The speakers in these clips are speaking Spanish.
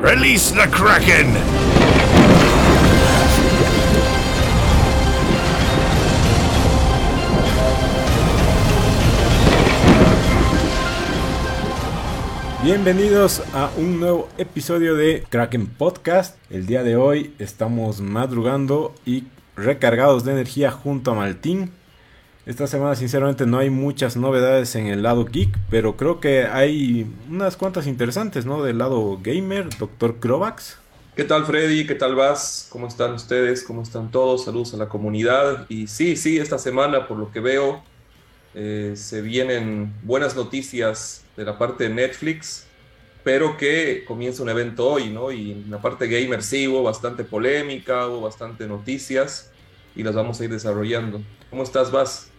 Release the Kraken! Bienvenidos a un nuevo episodio de Kraken Podcast. El día de hoy estamos madrugando y recargados de energía junto a Maltín. Esta semana sinceramente no hay muchas novedades en el lado geek, pero creo que hay unas cuantas interesantes, ¿no? Del lado gamer, Dr. Krovax. ¿Qué tal Freddy? ¿Qué tal vas? ¿Cómo están ustedes? ¿Cómo están todos? Saludos a la comunidad. Y sí, sí, esta semana por lo que veo eh, se vienen buenas noticias de la parte de Netflix, pero que comienza un evento hoy, ¿no? Y en la parte gamer sí hubo bastante polémica, hubo bastante noticias y las vamos a ir desarrollando. ¿Cómo estás, Vas?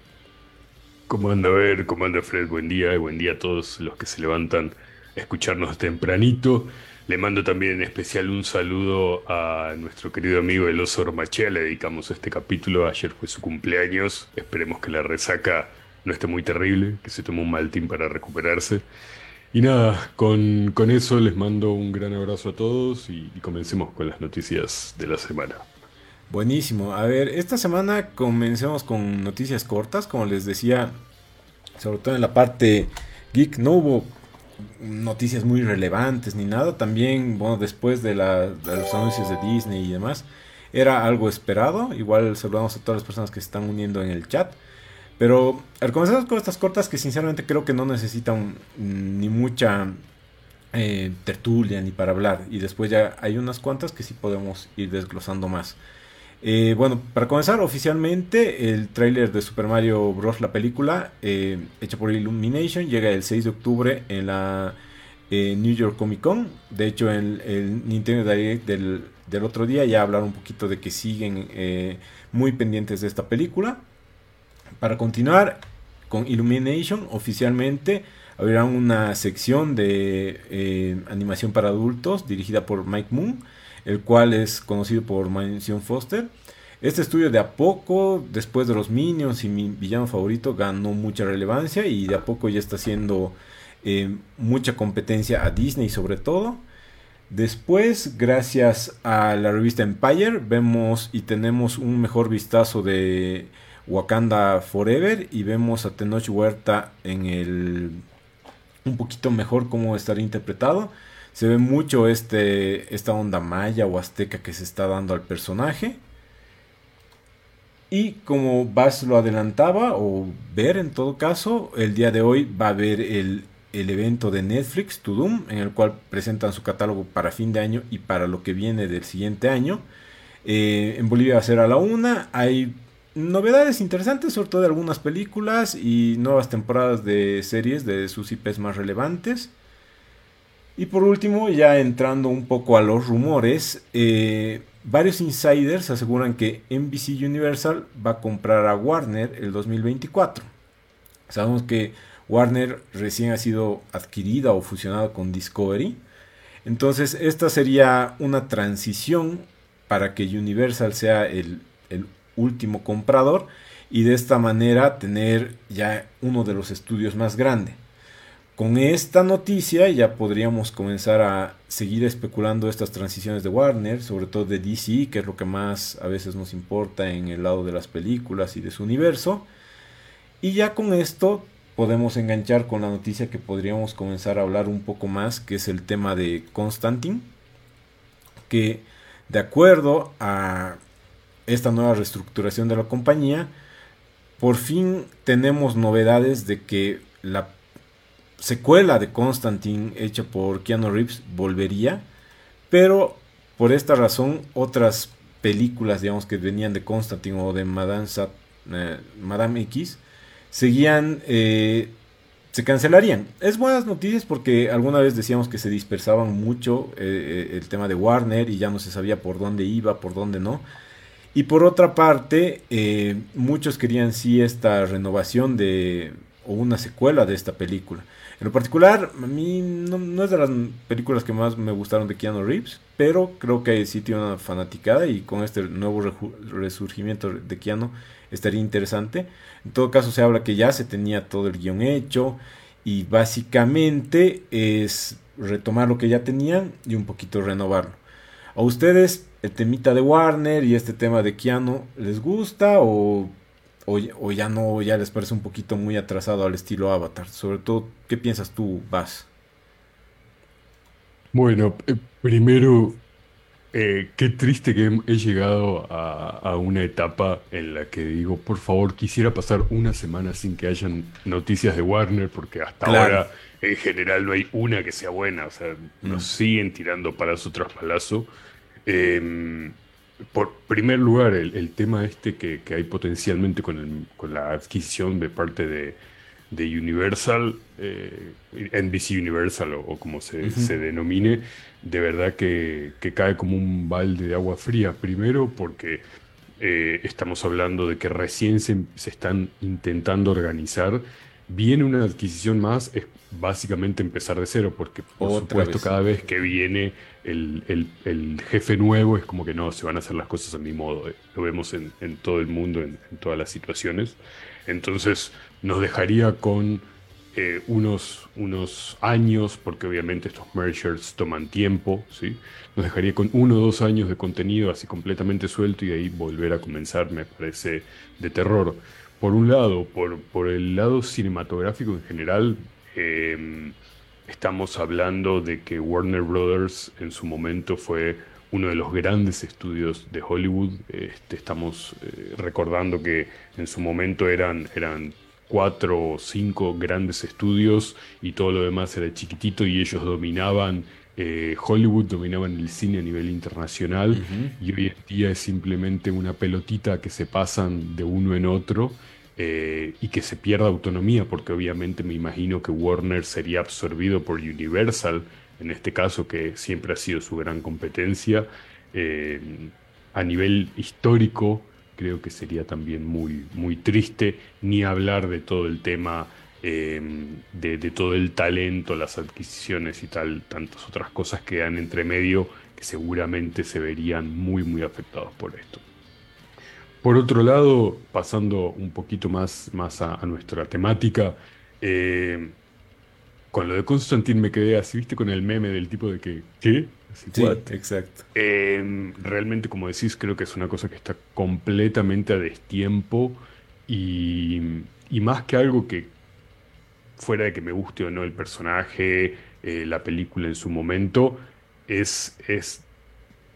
¿Cómo anda a ver? ¿Cómo anda Fred? Buen día y buen día a todos los que se levantan a escucharnos tempranito. Le mando también en especial un saludo a nuestro querido amigo el oso Ormachea. Le dedicamos este capítulo. Ayer fue su cumpleaños. Esperemos que la resaca no esté muy terrible, que se tome un maltín para recuperarse. Y nada, con, con eso les mando un gran abrazo a todos y comencemos con las noticias de la semana. Buenísimo. A ver, esta semana comencemos con noticias cortas. Como les decía, sobre todo en la parte geek, no hubo noticias muy relevantes ni nada. También, bueno, después de, los anuncios de Disney y demás, era algo esperado. Igual saludamos a todas las personas que se están uniendo en el chat. Pero al comenzar con estas cortas que sinceramente creo que no necesitan ni mucha eh, tertulia ni para hablar. Y después ya hay unas cuantas que sí podemos ir desglosando más. Eh, bueno, para comenzar oficialmente, el tráiler de Super Mario Bros. la película, eh, hecha por Illumination, llega el 6 de octubre en la eh, New York Comic Con. De hecho, en el Nintendo Direct del, del, otro día ya hablaron un poquito de que siguen muy pendientes de esta película. Para continuar con Illumination, oficialmente habrá una sección de animación para adultos dirigida por Mike Moon el cual es conocido por Mansion Foster. Este estudio de a poco, después de los Minions y mi villano favorito, ganó mucha relevancia y de a poco ya está haciendo eh, mucha competencia a Disney sobre todo. Después, gracias a la revista Empire, vemos y tenemos un mejor vistazo de Wakanda Forever y vemos a Tenoch Huerta en el un poquito mejor cómo estará interpretado se ve mucho este, esta onda maya o azteca que se está dando al personaje. Y como Bass lo adelantaba, o ver en todo caso, el día de hoy va a haber el, el evento de Netflix, To Doom, en el cual presentan su catálogo para fin de año y para lo que viene del siguiente año. Eh, en Bolivia va a ser a la una. Hay novedades interesantes, sobre todo de algunas películas y nuevas temporadas de series de sus IPs más relevantes. Y por último, ya entrando un poco a los rumores, eh, varios insiders aseguran que NBC Universal va a comprar a Warner el 2024. Sabemos que Warner recién ha sido adquirida o fusionada con Discovery. Entonces esta sería una transición para que Universal sea el, el último comprador y de esta manera tener ya uno de los estudios más grandes. Con esta noticia ya podríamos comenzar a seguir especulando estas transiciones de Warner, sobre todo de DC, que es lo que más a veces nos importa en el lado de las películas y de su universo. Y ya con esto podemos enganchar con la noticia que podríamos comenzar a hablar un poco más, que es el tema de Constantine, que de acuerdo a esta nueva reestructuración de la compañía, por fin tenemos novedades de que la secuela de Constantine hecha por Keanu Reeves volvería, pero por esta razón otras películas, digamos, que venían de Constantine o de Madame, Sat, eh, Madame X, seguían, eh, se cancelarían. Es buenas noticias porque alguna vez decíamos que se dispersaban mucho eh, el tema de Warner y ya no se sabía por dónde iba, por dónde no. Y por otra parte, muchos querían sí esta renovación de o una secuela de esta película. En lo particular, a mí no, es de las películas que más me gustaron de Keanu Reeves, pero creo que sí tiene una fanaticada y con este nuevo resurgimiento de Keanu estaría interesante. En todo caso, se habla que ya se tenía todo el guion hecho y básicamente es retomar lo que ya tenían y un poquito renovarlo. ¿A ustedes el temita de Warner y este tema de Keanu les gusta o, o, ya no, ya les parece un poquito muy atrasado al estilo Avatar? Sobre todo, ¿qué piensas tú, Vas? Bueno, eh, primero, eh, qué triste que he llegado a, una etapa en la que digo, por favor, quisiera pasar una semana sin que hayan noticias de Warner, porque hasta ahora en general no hay una que sea buena, o sea, nos mm. siguen tirando palazo tras palazo. Em, por primer lugar, el, tema este que, hay potencialmente con, con, la adquisición de parte de, Universal, eh, NBC Universal o, como se, denomine, de verdad que, cae como un balde de agua fría. Primero porque eh, estamos hablando de que recién se, se, están intentando organizar. Viene una adquisición más, es básicamente empezar de cero, porque por supuesto cada vez que viene el, jefe nuevo es como que no, se van a hacer las cosas a mi modo. Eh, lo vemos en, todo el mundo, en, todas las situaciones. Entonces nos dejaría con eh, unos, unos años, porque obviamente estos mergers toman tiempo, ¿sí? Nos dejaría con uno o dos años de contenido así completamente suelto y ahí volver a comenzar me parece de terror. Por un lado, por, por el lado cinematográfico en general, eh, Estamos hablando de que Warner Brothers en su momento fue uno de los grandes estudios de Hollywood. Este, estamos eh, recordando que en su momento eran, eran cuatro o cinco grandes estudios y todo lo demás era chiquitito y ellos dominaban eh, Hollywood, dominaban el cine a nivel internacional y hoy en día es simplemente una pelotita que se pasan de uno en otro eh, y que se pierda autonomía, porque obviamente me imagino que Warner sería absorbido por Universal, en este caso que siempre ha sido su gran competencia. Eh, a nivel histórico, creo que sería también muy, muy triste, ni hablar de todo el tema, eh, de, de, todo el talento, las adquisiciones y tal, tantas otras cosas que dan entre medio que seguramente se verían muy, muy afectados por esto. Por otro lado, pasando un poquito más, más a, nuestra temática, eh, con lo de Constantine me quedé así, viste, con el meme del tipo de que, ¿qué? sí, exacto. Em, realmente, como decís, creo que es una cosa que está completamente a destiempo y, más que algo que fuera de que me guste o no el personaje, eh, la película en su momento, es, es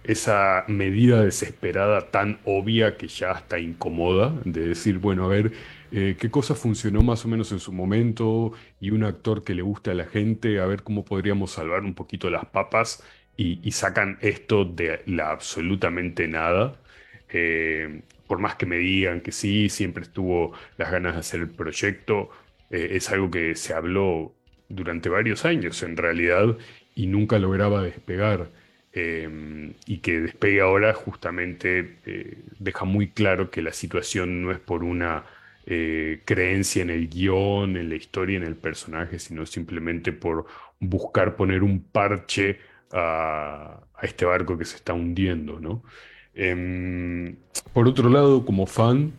esa medida desesperada tan obvia que ya está incomoda, de decir, bueno, a ver, eh, qué cosa funcionó más o menos en su momento y un actor que le guste a la gente, a ver cómo podríamos salvar un poquito las papas y, sacan esto de la absolutamente nada. Eh, por más que me digan que sí, siempre estuvo las ganas de hacer el proyecto, eh, es algo que se habló durante varios años en realidad y nunca lograba despegar. Em, y que despegue ahora justamente eh, deja muy claro que la situación no es por una eh, creencia en el guion, en la historia, en el personaje, sino simplemente por buscar poner un parche a, este barco que se está hundiendo, ¿no? Em, por otro lado, como fan,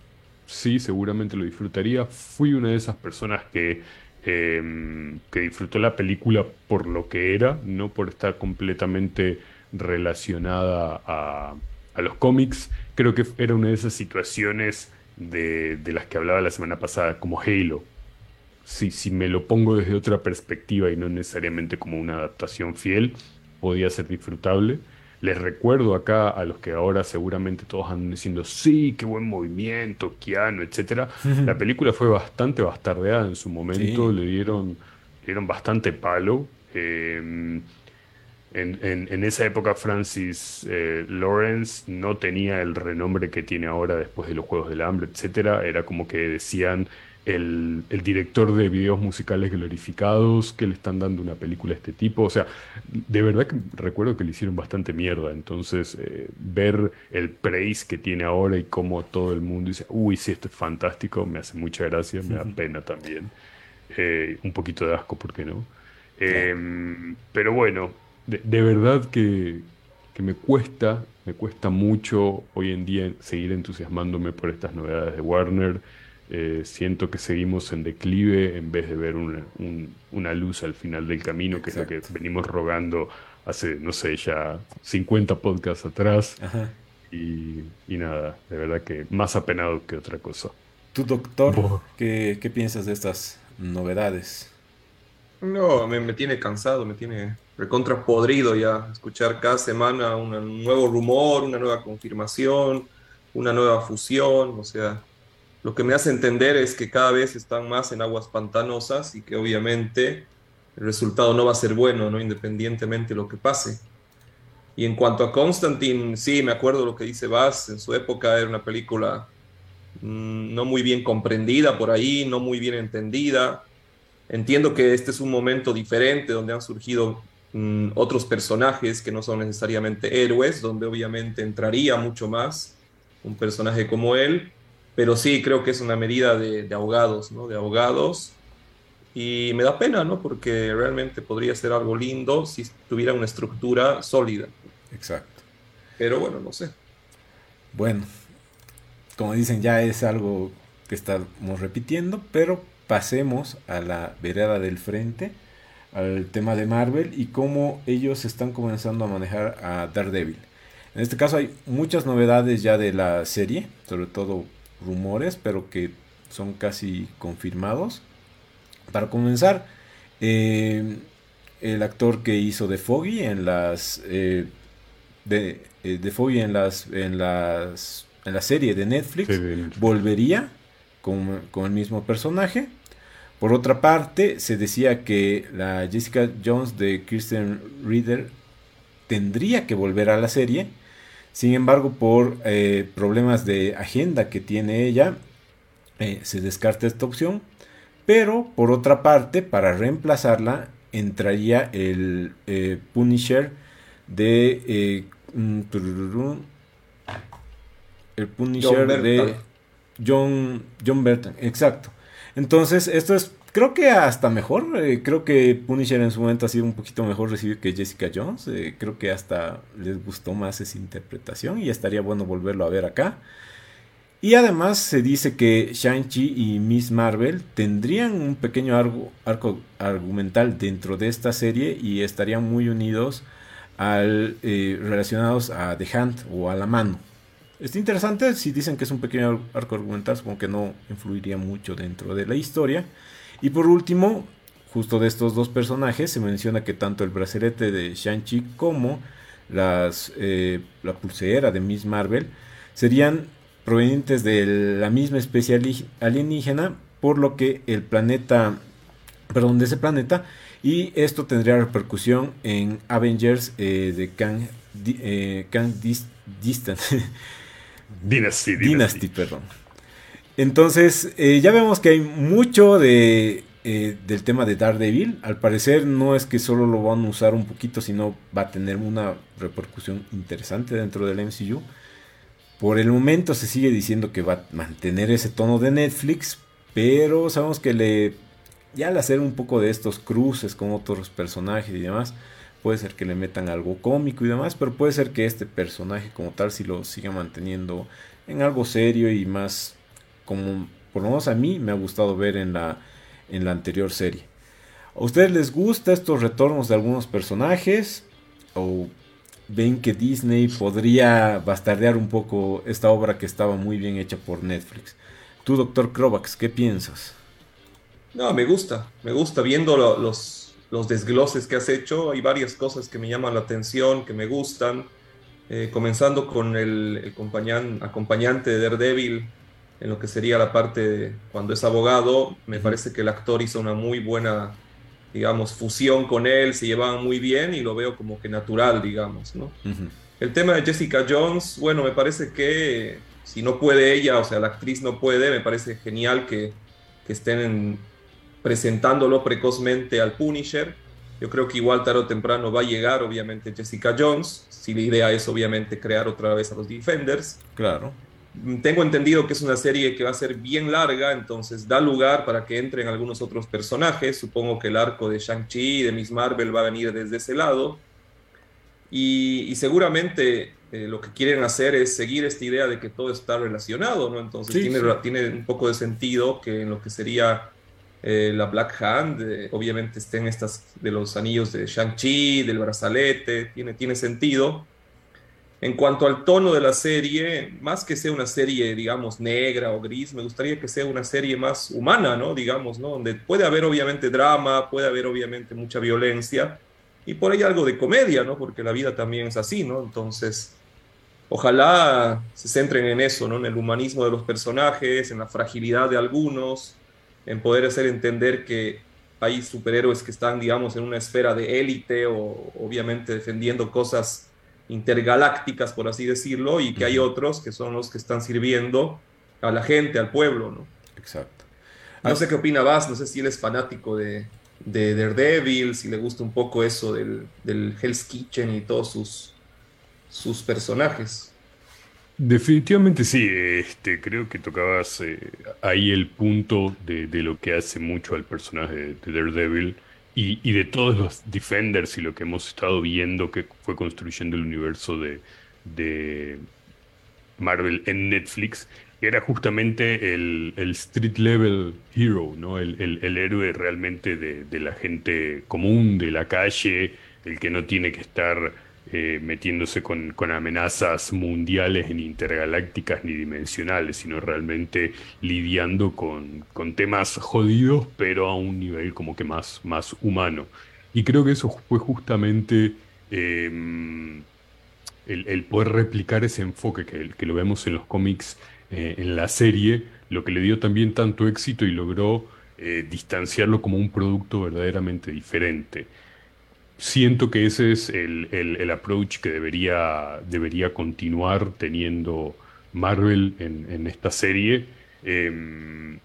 sí, seguramente lo disfrutaría. Fui una de esas personas que, em, que disfrutó la película por lo que era, no por estar completamente relacionada a, los cómics. Creo que era una de esas situaciones de, las que hablaba la semana pasada, como Halo. Si, si me lo pongo desde otra perspectiva y no necesariamente como una adaptación fiel, podía ser disfrutable. Les recuerdo acá a los que ahora seguramente todos andan diciendo, sí, qué buen movimiento, Keanu, etc. La película fue bastante bastardeada en su momento, le, dieron, le dieron bastante palo. Eh, en, esa época Francis eh, Lawrence no tenía el renombre que tiene ahora después de los Juegos del Hambre, etc. Era como que decían el, director de videos musicales glorificados que le están dando una película de este tipo. O sea, de verdad que recuerdo que le hicieron bastante mierda. Entonces, eh, ver el praise que tiene ahora y cómo todo el mundo dice, uy, sí, esto es fantástico, me hace mucha gracia, me da pena también. Eh, un poquito de asco, ¿por qué no? Em, pero bueno, de, verdad que, me cuesta, me cuesta mucho hoy en día seguir entusiasmándome por estas novedades de Warner. Eh, siento que seguimos en declive en vez de ver una, luz al final del camino, que es lo que venimos rogando hace, no sé, ya 50 podcasts atrás. Y, nada, de verdad que más apenado que otra cosa. ¿Tu doctor, ¿qué, ¿qué, piensas de estas novedades? No, me, me tiene cansado, me tiene recontra podrido ya escuchar cada semana un nuevo rumor, una nueva confirmación, una nueva fusión, o sea, lo que me hace entender es que cada vez están más en aguas pantanosas y que obviamente el resultado no va a ser bueno, ¿no? independientemente de lo que pase. Y en cuanto a Constantine, sí, me acuerdo lo que dice Bass, en su época era una película mm, no muy bien comprendida por ahí, no muy bien entendida. Entiendo que este es un momento diferente donde han surgido mm, otros personajes que no son necesariamente héroes, donde obviamente entraría mucho más un personaje como él, pero sí creo que es una medida de, ahogados, ¿no? De ahogados. Y me da pena, ¿no? Porque realmente podría ser algo lindo si tuviera una estructura sólida. Exacto. Pero bueno, no sé. Bueno, como dicen, ya es algo que estamos repitiendo, pero pasemos a la vereda del frente, al tema de Marvel y cómo ellos están comenzando a manejar a Daredevil. En este caso hay muchas novedades ya de la serie, sobre todo rumores, pero que son casi confirmados. Para comenzar, eh, el actor que hizo de Foggy en las eh, de, eh, Foggy en las en las en la serie de Netflix volvería con, con, el mismo personaje. Por otra parte, se decía que la Jessica Jones de Kristen Reader tendría que volver a la serie sin embargo, por eh, problemas de agenda que tiene ella, eh, se descarta esta opción. Pero por otra parte, para reemplazarla, entraría el eh, Punisher de el Punisher de John, John Burton, exacto. Entonces, esto es Creo que hasta mejor. Eh, creo que Punisher en su momento ha sido un poquito mejor recibido que Jessica Jones. Eh, creo que hasta les gustó más esa interpretación y estaría bueno volverlo a ver acá. Y además se dice que Shang-Chi y Miss Marvel tendrían un pequeño arco, argumental dentro de esta serie y estarían muy unidos al eh, relacionados a The Hand o a la mano. Está interesante si dicen que es un pequeño arco argumental, como que no influiría mucho dentro de la historia. Y por último, justo de estos dos personajes, se menciona que tanto el brazalete de Shang-Chi como las, eh, la pulsera de Miss Marvel serían provenientes de la misma especie alienígena, por lo que el planeta, perdón, de ese planeta, y esto tendría repercusión en Avengers eh, de Kang, eh, Distant. Dynasty, Dynasty, perdón. Entonces, eh, ya vemos que hay mucho de, eh, del tema de Daredevil. Al parecer no es que solo lo van a usar un poquito, sino va a tener una repercusión interesante dentro del MCU. Por el momento se sigue diciendo que va a mantener ese tono de Netflix, pero sabemos que le ya al hacer un poco de estos cruces con otros personajes y demás, puede ser que le metan algo cómico y demás, pero puede ser que este personaje como tal si lo siga manteniendo en algo serio y más como por lo menos a mí me ha gustado ver en la, en la anterior serie. ¿A ustedes les gusta estos retornos de algunos personajes? ¿O ven que Disney podría bastardear un poco esta obra que estaba muy bien hecha por Netflix? Tú, doctor Krovax, ¿qué piensas? No, me gusta, me gusta viendo los, los desgloses que has hecho. Hay varias cosas que me llaman la atención, que me gustan. Eh, comenzando con el, el acompañante de Daredevil, en lo que sería la parte cuando es abogado, me parece que el actor hizo una muy buena, digamos, fusión con él, se llevaban muy bien y lo veo como que natural, digamos, ¿no? El tema de Jessica Jones, bueno, me parece que si no puede ella, o sea, la actriz no puede, me parece genial que, que estén presentándolo precozmente al Punisher. Yo creo que igual tarde o temprano va a llegar, obviamente, Jessica Jones, si la idea es, obviamente, crear otra vez a los Defenders. Claro. Tengo entendido que es una serie que va a ser bien larga, entonces da lugar para que entren algunos otros personajes. Supongo que el arco de Shang-Chi, de Miss Marvel va a venir desde ese lado. Y, seguramente eh, lo que quieren hacer es seguir esta idea de que todo está relacionado, ¿no? Entonces tiene, tiene un poco de sentido que en lo que sería eh, la Black Hand, eh, obviamente estén estas de los anillos de Shang-Chi, del brazalete, tiene, tiene sentido. En cuanto al tono de la serie, más que sea una serie, digamos, negra o gris, me gustaría que sea una serie más humana, ¿no? Digamos, ¿no? Donde puede haber obviamente drama, puede haber obviamente mucha violencia y por ahí algo de comedia, ¿no? Porque la vida también es así, ¿no? Entonces, ojalá se centren en eso, ¿no? En el humanismo de los personajes, en la fragilidad de algunos, en poder hacer entender que hay superhéroes que están, digamos, en una esfera de élite o obviamente defendiendo cosas intergalácticas, por así decirlo, y que hay otros que son los que están sirviendo a la gente, al pueblo, ¿no? Exacto. No sé qué opina Vaz, no sé si él es fanático de, de Daredevil, si le gusta un poco eso del, del Hell's Kitchen y todos sus, sus personajes. Definitivamente sí, este, creo que tocabas eh, ahí el punto de, lo que hace mucho al personaje de, Daredevil y, de todos los Defenders y lo que hemos estado viendo que fue construyendo el universo de, de Marvel en Netflix, era justamente el, street level hero, ¿no? el, el héroe realmente de la gente común, de la calle, el que no tiene que estar eh, metiéndose con, amenazas mundiales ni intergalácticas ni dimensionales, sino realmente lidiando con, temas jodidos, pero a un nivel como que más, más humano. Y creo que eso fue justamente em, el, poder replicar ese enfoque que, que lo vemos en los cómics, eh, en la serie, lo que le dio también tanto éxito y logró eh, distanciarlo como un producto verdaderamente diferente siento que ese es el, el, approach que debería, debería continuar teniendo Marvel en, esta serie. Em,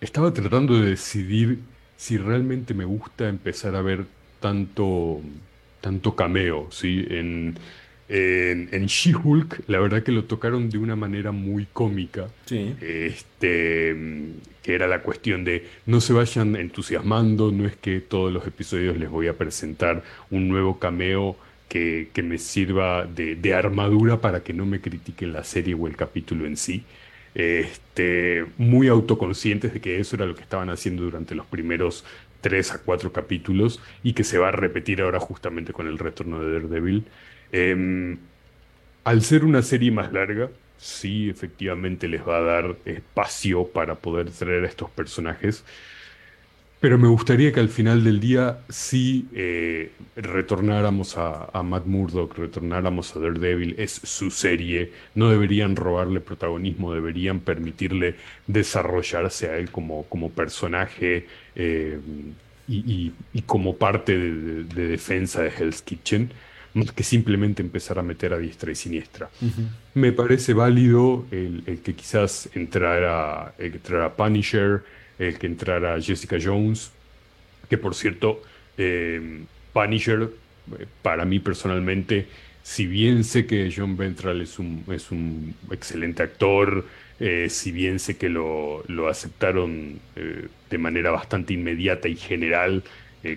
estaba tratando de decidir si realmente me gusta empezar a ver tanto, tanto cameo, ¿sí? En, en, She-Hulk, la verdad que lo tocaron de una manera muy cómica. Este, que era la cuestión de no se vayan entusiasmando, no es que todos los episodios les voy a presentar un nuevo cameo que, me sirva de, armadura para que no me critiquen la serie o el capítulo en sí. Este, muy autoconscientes de que eso era lo que estaban haciendo durante los primeros tres a cuatro capítulos y que se va a repetir ahora justamente con el retorno de Daredevil. Em, al ser una serie más larga, sí, efectivamente les va a dar espacio para poder traer a estos personajes. Pero me gustaría que al final del día sí eh, retornáramos a, Matt Murdock, retornáramos a Daredevil, es su serie, no deberían robarle protagonismo, deberían permitirle desarrollarse a él como, como personaje eh, y, como parte de defensa de Hell's Kitchen que simplemente empezar a meter a diestra y siniestra. Me parece válido el, que quizás entrara, el que entrara Punisher, el que entrara Jessica Jones, que por cierto, eh, Punisher, eh, para mí personalmente, si bien sé que John Ventral es un, es un excelente actor, eh, si bien sé que lo, lo aceptaron de manera bastante inmediata y general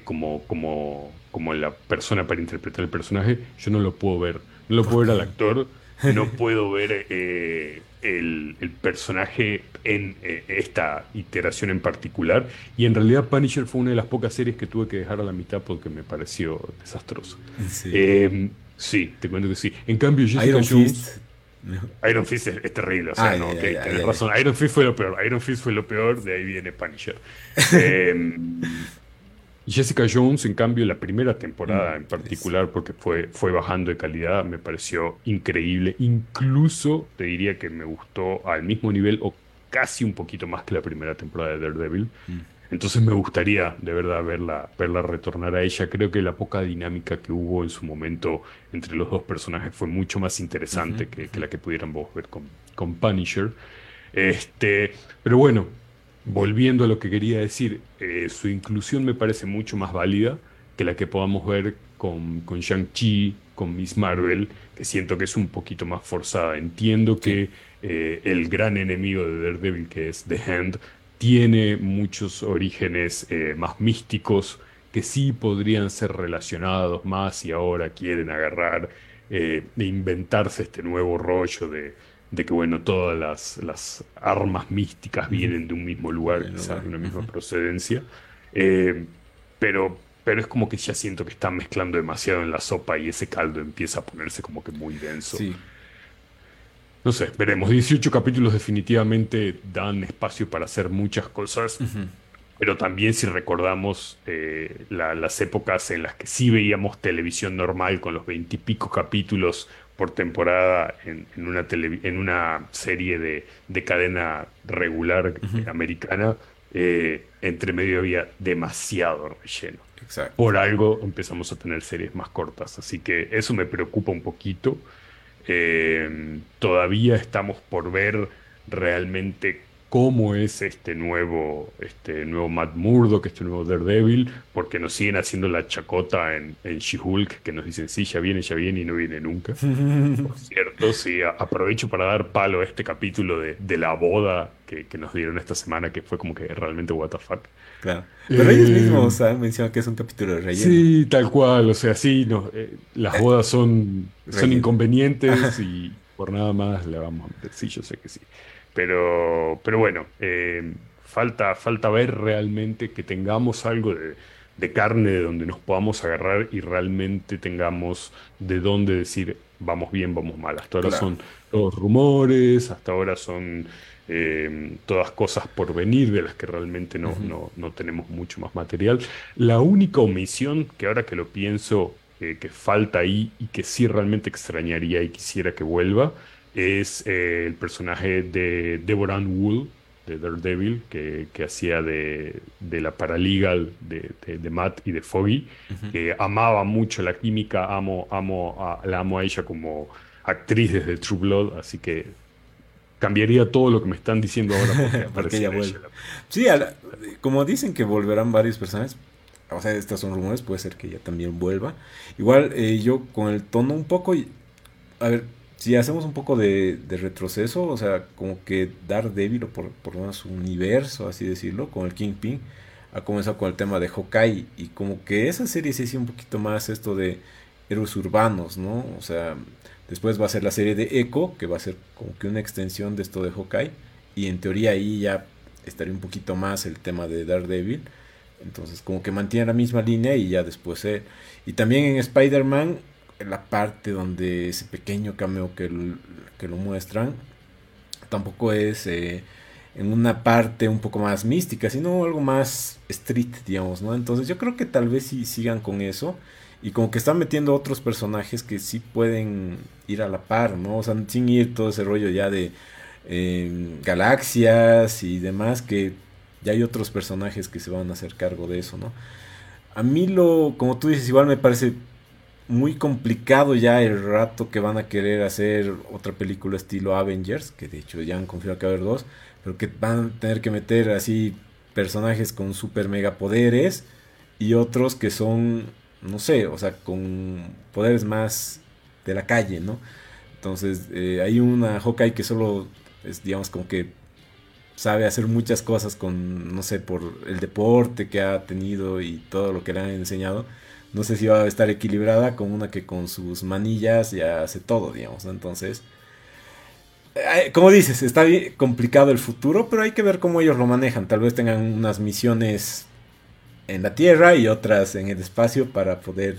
como, como como la persona para interpretar el personaje, yo no lo puedo ver. No lo puedo ver al actor, no puedo ver eh, el, personaje en eh, esta iteración en particular. Y en realidad Punisher fue una de las pocas series que tuve que dejar a la mitad porque me pareció desastroso. Sí, em, sí te cuento que sí. En cambio, Jessica Iron Jones... Iron Fist es, terrible, o sea, no, razón. Iron Fist fue lo peor. Iron Fist fue lo peor, de ahí viene Punisher. eh, Jessica Jones, en cambio, la primera temporada mm, en particular, porque fue, fue bajando de calidad, me pareció increíble. Incluso te diría que me gustó al mismo nivel o casi un poquito más que la primera temporada de Daredevil. Mm. Entonces me gustaría de verdad verla, verla retornar a ella. Creo que la poca dinámica que hubo en su momento entre los dos personajes fue mucho más interesante que, la que pudieran vos ver con, con Punisher. Este, pero bueno, volviendo a lo que quería decir, eh, su inclusión me parece mucho más válida que la que podamos ver con, con Shang-Chi, con Miss Marvel, que siento que es un poquito más forzada. Entiendo que eh, el gran enemigo de Daredevil, que es The Hand, tiene muchos orígenes eh, más místicos que sí podrían ser relacionados más y ahora quieren agarrar e inventarse este nuevo rollo de, de que, bueno, todas las, las armas místicas vienen de un mismo lugar, quizás de una misma procedencia. Eh, pero, pero es como que ya siento que están mezclando demasiado en la sopa y ese caldo empieza a ponerse como que muy denso. Sí. No sé, veremos. 18 capítulos definitivamente dan espacio para hacer muchas cosas. Pero también si recordamos eh, las épocas en las que sí veíamos televisión normal con los veintipico capítulos por temporada en, una, en una serie de, cadena regular americana, eh, entre medio había demasiado relleno. Exacto. Por algo empezamos a tener series más cortas, así que eso me preocupa un poquito. Eh, todavía estamos por ver realmente cómo es este nuevo, este nuevo Matt Murdock, este nuevo Daredevil, porque nos siguen haciendo la chacota en, en She-Hulk, que nos dicen, sí, ya viene, ya viene y no viene nunca. Por cierto, sí, aprovecho para dar palo a este capítulo de, de la boda que, que, nos dieron esta semana, que fue como que realmente what the fuck. Claro. Pero ellos eh, mismos han mencionado que es un capítulo de relleno. Sí, tal cual, o sea, sí, no, eh, las bodas son, son inconvenientes y por nada más le vamos a meter, sí, yo sé que sí. Pero, pero bueno, eh, falta, falta ver realmente que tengamos algo de, carne de donde nos podamos agarrar y realmente tengamos de dónde decir vamos bien, vamos mal. Hasta ahora son todos rumores, hasta ahora son eh, todas cosas por venir de las que realmente no, no, no, tenemos mucho más material. La única omisión que ahora que lo pienso eh, que falta ahí y que sí realmente extrañaría y quisiera que vuelva es eh, el personaje de Deborah Wool, de Daredevil, que, que hacía de, de, la paralegal de, de, Matt y de Foggy, que amaba mucho la química, amo, amo a, la amo a ella como actriz desde True Blood, así que cambiaría todo lo que me están diciendo ahora porque, ella vuelve. Sí, como dicen que volverán varios personajes, o sea, estos son rumores, puede ser que ella también vuelva. Igual eh, yo con el tono un poco, a ver, si hacemos un poco de, retroceso, o sea, como que Daredevil, o por, por lo menos universo, así decirlo, con el Kingpin, ha comenzado con el tema de Hawkeye, y como que esa serie se hizo un poquito más esto de héroes urbanos, ¿no? O sea, después va a ser la serie de Echo, que va a ser como que una extensión de esto de Hawkeye, y en teoría ahí ya estaría un poquito más el tema de Daredevil. Entonces, como que mantiene la misma línea y ya después. Eh. Y también en Spider-Man la parte donde ese pequeño cameo que, que lo muestran tampoco es eh, en una parte un poco más mística, sino algo más street, digamos, ¿no? Entonces yo creo que tal vez sí sigan con eso y como que están metiendo otros personajes que sí pueden ir a la par, ¿no? O sea, sin ir todo ese rollo ya de eh, galaxias y demás, que ya hay otros personajes que se van a hacer cargo de eso, ¿no? A mí lo, como tú dices, igual me parece muy complicado ya el rato que van a querer hacer otra película estilo Avengers, que de hecho ya han confirmado que va a haber dos, pero que van a tener que meter así personajes con super mega poderes y otros que son, no sé, o sea, con poderes más de la calle, ¿no? Entonces eh, hay una Hawkeye que solo es, digamos, como que sabe hacer muchas cosas con, no sé, por el deporte que ha tenido y todo lo que le han enseñado no sé si va a estar equilibrada con una que con sus manillas ya hace todo, digamos, Entonces, eh, como dices, está bien complicado el futuro, pero hay que ver cómo ellos lo manejan. Tal vez tengan unas misiones en la Tierra y otras en el espacio para poder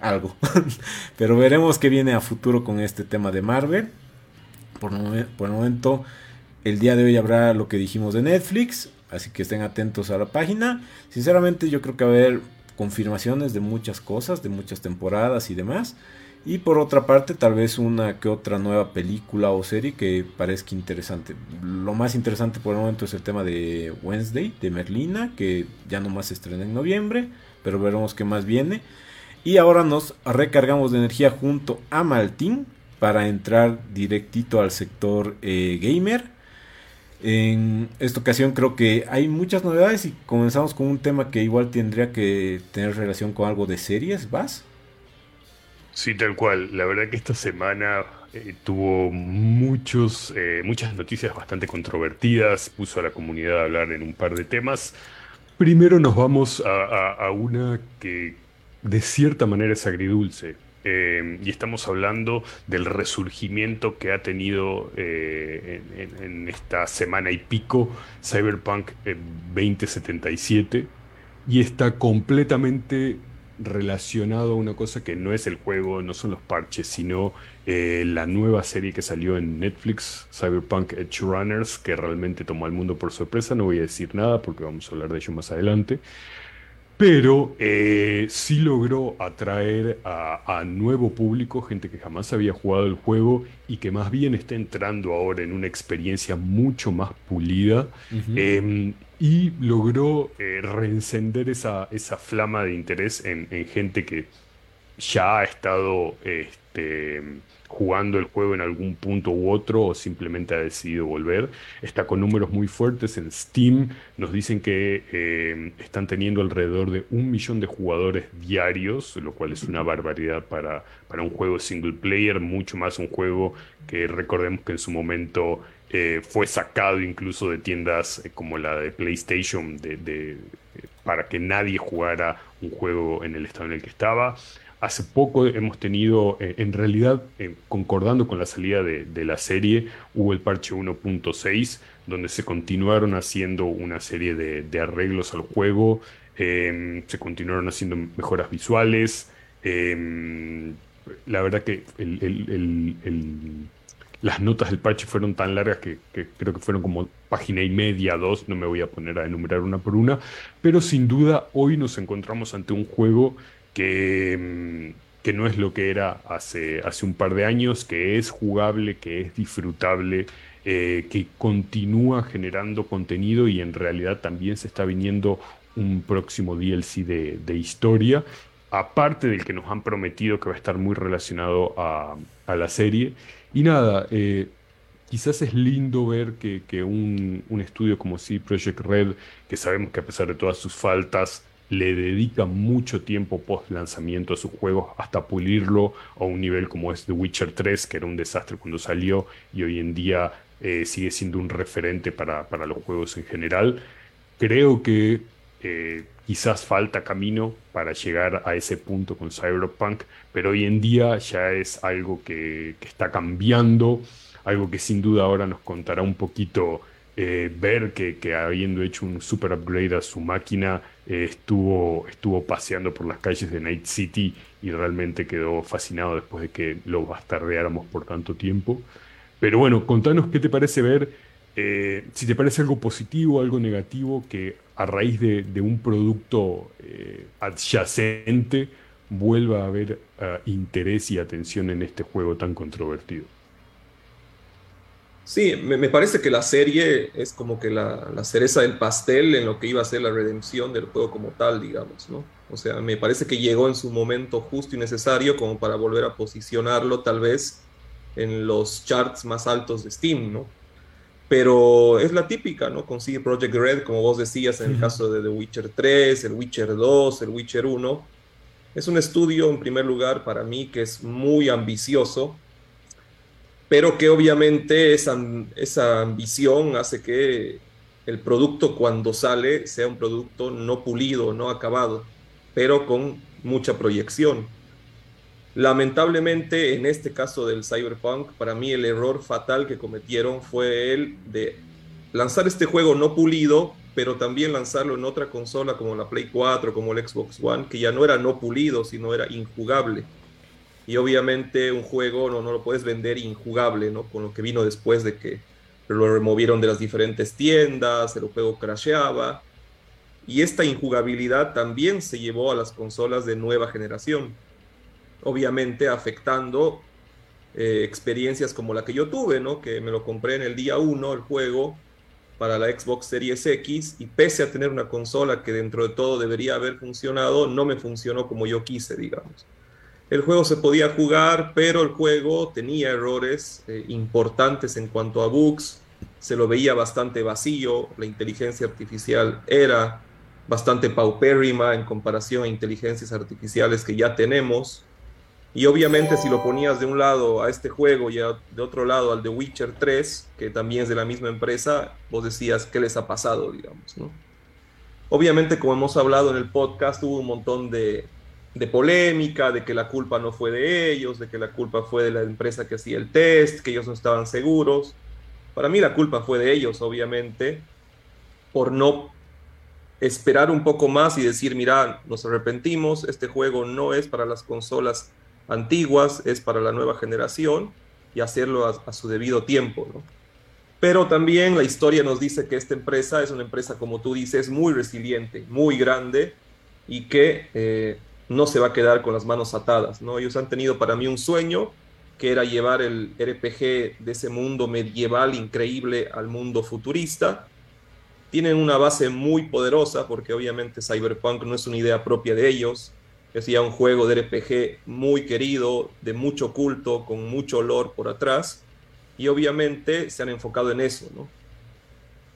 algo. pero veremos qué viene a futuro con este tema de Marvel. Por, por el momento, el día de hoy habrá lo que dijimos de Netflix, así que estén atentos a la página. Sinceramente, yo creo que va a haber confirmaciones de muchas cosas, de muchas temporadas y demás. Y por otra parte, tal vez una que otra nueva película o serie que parezca interesante. Lo más interesante por el momento es el tema de Wednesday, de Merlina, que ya nomás se estrena en noviembre, pero veremos qué más viene. Y ahora nos recargamos de energía junto a Maltín para entrar directito al sector eh, gamer en esta ocasión creo que hay muchas novedades y comenzamos con un tema que igual tendría que tener relación con algo de series, ¿vas? Sí, tal cual. La verdad que esta semana eh, tuvo muchos, eh, muchas noticias bastante controvertidas, puso a la comunidad a hablar en un par de temas. Primero nos vamos a, una que de cierta manera es agridulce. Eh, y estamos hablando del resurgimiento que ha tenido eh, en, esta semana y pico Cyberpunk 2077 y está completamente relacionado a una cosa que no es el juego, no son los parches, sino eh, la nueva serie que salió en Netflix, Cyberpunk Edge Runners, que realmente tomó al mundo por sorpresa. No voy a decir nada porque vamos a hablar de ello más adelante. Pero eh, sí logró atraer a, nuevo público, gente que jamás había jugado el juego y que más bien está entrando ahora en una experiencia mucho más pulida. Y logró eh, reencender esa, esa flama de interés en, gente que ya ha estado este, jugando el juego en algún punto u otro o simplemente ha decidido volver. Está con números muy fuertes en Steam. Nos dicen que eh, están teniendo alrededor de un millón de jugadores diarios, lo cual es una barbaridad para, para un juego single player, mucho más un juego que recordemos que en su momento eh, fue sacado incluso de tiendas eh, como la de PlayStation de, eh, para que nadie jugara un juego en el estado en el que estaba. Hace poco hemos tenido, en realidad, concordando con la salida de, la serie, hubo el parche 1.6, donde se continuaron haciendo una serie de, arreglos al juego, em, se continuaron haciendo mejoras visuales. Em, la verdad que las notas del parche fueron tan largas que, creo que fueron como página y media, dos, no me voy a poner a enumerar una por una, pero sin duda hoy nos encontramos ante un juego que, que no es lo que era hace, hace un par de años, que es jugable, que es disfrutable, eh, que continúa generando contenido y en realidad también se está viniendo un próximo DLC de, de historia aparte del que nos han prometido que va a estar muy relacionado a, a la serie. Y nada, eh, quizás es lindo ver que, un, estudio como sí, Project Red, que sabemos que a pesar de todas sus faltas, le dedica mucho tiempo post lanzamiento a sus juegos hasta pulirlo a un nivel como es The Witcher 3, que era un desastre cuando salió y hoy en día eh, sigue siendo un referente para, los juegos en general. Creo que eh, quizás falta camino para llegar a ese punto con Cyberpunk, pero hoy en día ya es algo que, está cambiando, algo que sin duda ahora nos contará un poquito eh, ver que, habiendo hecho un super upgrade a su máquina, eh, estuvo, estuvo paseando por las calles de Night City y realmente quedó fascinado después de que lo bastardeáramos por tanto tiempo. Pero bueno, contanos qué te parece ver, eh, si te parece algo positivo, algo negativo, que a raíz de, un producto adyacente vuelva a haber interés y atención en este juego tan controvertido. Sí, me, parece que la serie es como que la, cereza del pastel en lo que iba a ser la redención del juego como tal, digamos, ¿no? O sea, me parece que llegó en su momento justo y necesario como para volver a posicionarlo tal vez en los charts más altos de Steam, ¿no? pero es la típica, ¿no? Consigue Project Red, como vos decías, en el caso de The Witcher 3, el Witcher 2, el Witcher 1. Es un estudio, en primer lugar, para mí, que es muy ambicioso, pero que obviamente esa, esa ambición hace que el producto cuando sale sea un producto no pulido, no acabado, pero con mucha proyección. Lamentablemente, en este caso del Cyberpunk, para mí el error fatal que cometieron fue el de lanzar este juego no pulido, pero también lanzarlo en otra consola como la Play 4, como el Xbox One, que ya no era no pulido, sino era injugable. Y obviamente un juego no, no lo puedes vender injugable, ¿no? Con lo que vino después de que lo removieron de las diferentes tiendas, el juego crasheaba. Y esta injugabilidad también se llevó a las consolas de nueva generación obviamente afectando eh, experiencias como la que yo tuve, ¿no? Que me lo compré en el día 1, el juego, para la Xbox Series X, y pese a tener una consola que dentro de todo debería haber funcionado, no me funcionó como yo quise, digamos. El juego se podía jugar, pero el juego tenía errores eh, importantes en cuanto a bugs, se lo veía bastante vacío, la inteligencia artificial era bastante paupérrima en comparación a inteligencias artificiales que ya tenemos. Y obviamente si lo ponías de un lado a este juego y de otro lado al de Witcher 3, que también es de la misma empresa, vos decías qué les ha pasado, digamos, ¿no? Obviamente, como hemos hablado en el podcast, hubo un montón de, de polémica, de que la culpa no fue de ellos, de que la culpa fue de la empresa que hacía el test, que ellos no estaban seguros. Para mí la culpa fue de ellos, obviamente, por no esperar un poco más y decir, mira, nos arrepentimos, este juego no es para las consolas antiguas, es para la nueva generación y hacerlo a, su debido tiempo. Pero también la historia nos dice que esta empresa es una empresa, como tú dices, muy resiliente, muy grande y que eh, no se va a quedar con las manos atadas. ¿no? Ellos han tenido para mí un sueño que era llevar el RPG de ese mundo medieval increíble al mundo futurista tienen una base muy poderosa porque obviamente Cyberpunk no es una idea propia de ellos, es ya un juego de RPG muy querido, de mucho culto, con mucho olor por atrás, y obviamente se han enfocado en eso, ¿no?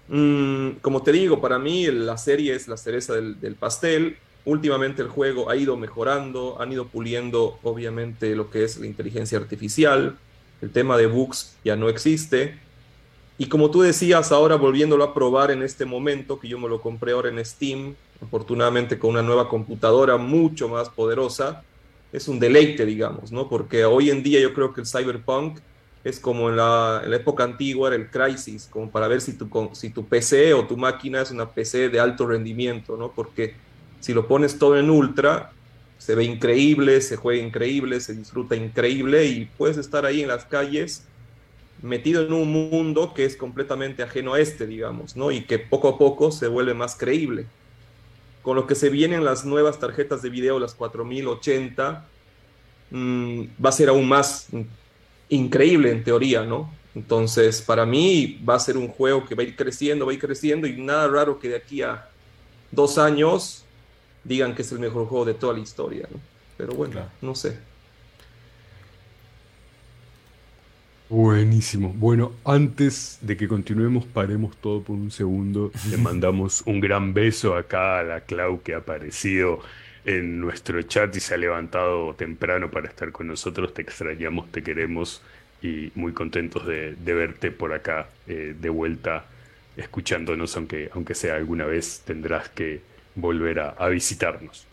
Mm, como te digo, para mí la serie es la cereza del, del pastel. Últimamente el juego ha ido mejorando, han ido puliendo obviamente lo que es la inteligencia artificial, el tema de bugs ya no existe, y como tú decías, ahora volviéndolo a probar en este momento, que yo me lo compré ahora en Steam, afortunadamente con una nueva computadora mucho más poderosa, es un deleite, digamos, ¿no? Porque hoy en día yo creo que el Cyberpunk es como en la, época antigua era el Crisis, como para ver si tu, si tu PC o tu máquina es una PC de alto rendimiento, ¿no? Porque si lo pones todo en ultra, se ve increíble, se juega increíble, se disfruta increíble y puedes estar ahí en las calles metido en un mundo que es completamente ajeno a este, digamos, ¿no? Y que poco a poco se vuelve más creíble. Con lo que se vienen las nuevas tarjetas de video, las 4080, mm, va a ser aún más increíble en teoría, ¿no? Entonces, para mí va a ser un juego que va a ir creciendo, va a ir creciendo y nada raro que de aquí a dos años digan que es el mejor juego de toda la historia, ¿no? Pero bueno, no sé. Buenísimo. Bueno, antes de que continuemos, paremos todo por un segundo. Le mandamos un gran beso acá a la Clau que ha aparecido en nuestro chat y se ha levantado temprano para estar con nosotros. Te extrañamos, te queremos y muy contentos de, verte por acá eh, de vuelta escuchándonos, aunque, aunque sea alguna vez tendrás que volver a, visitarnos.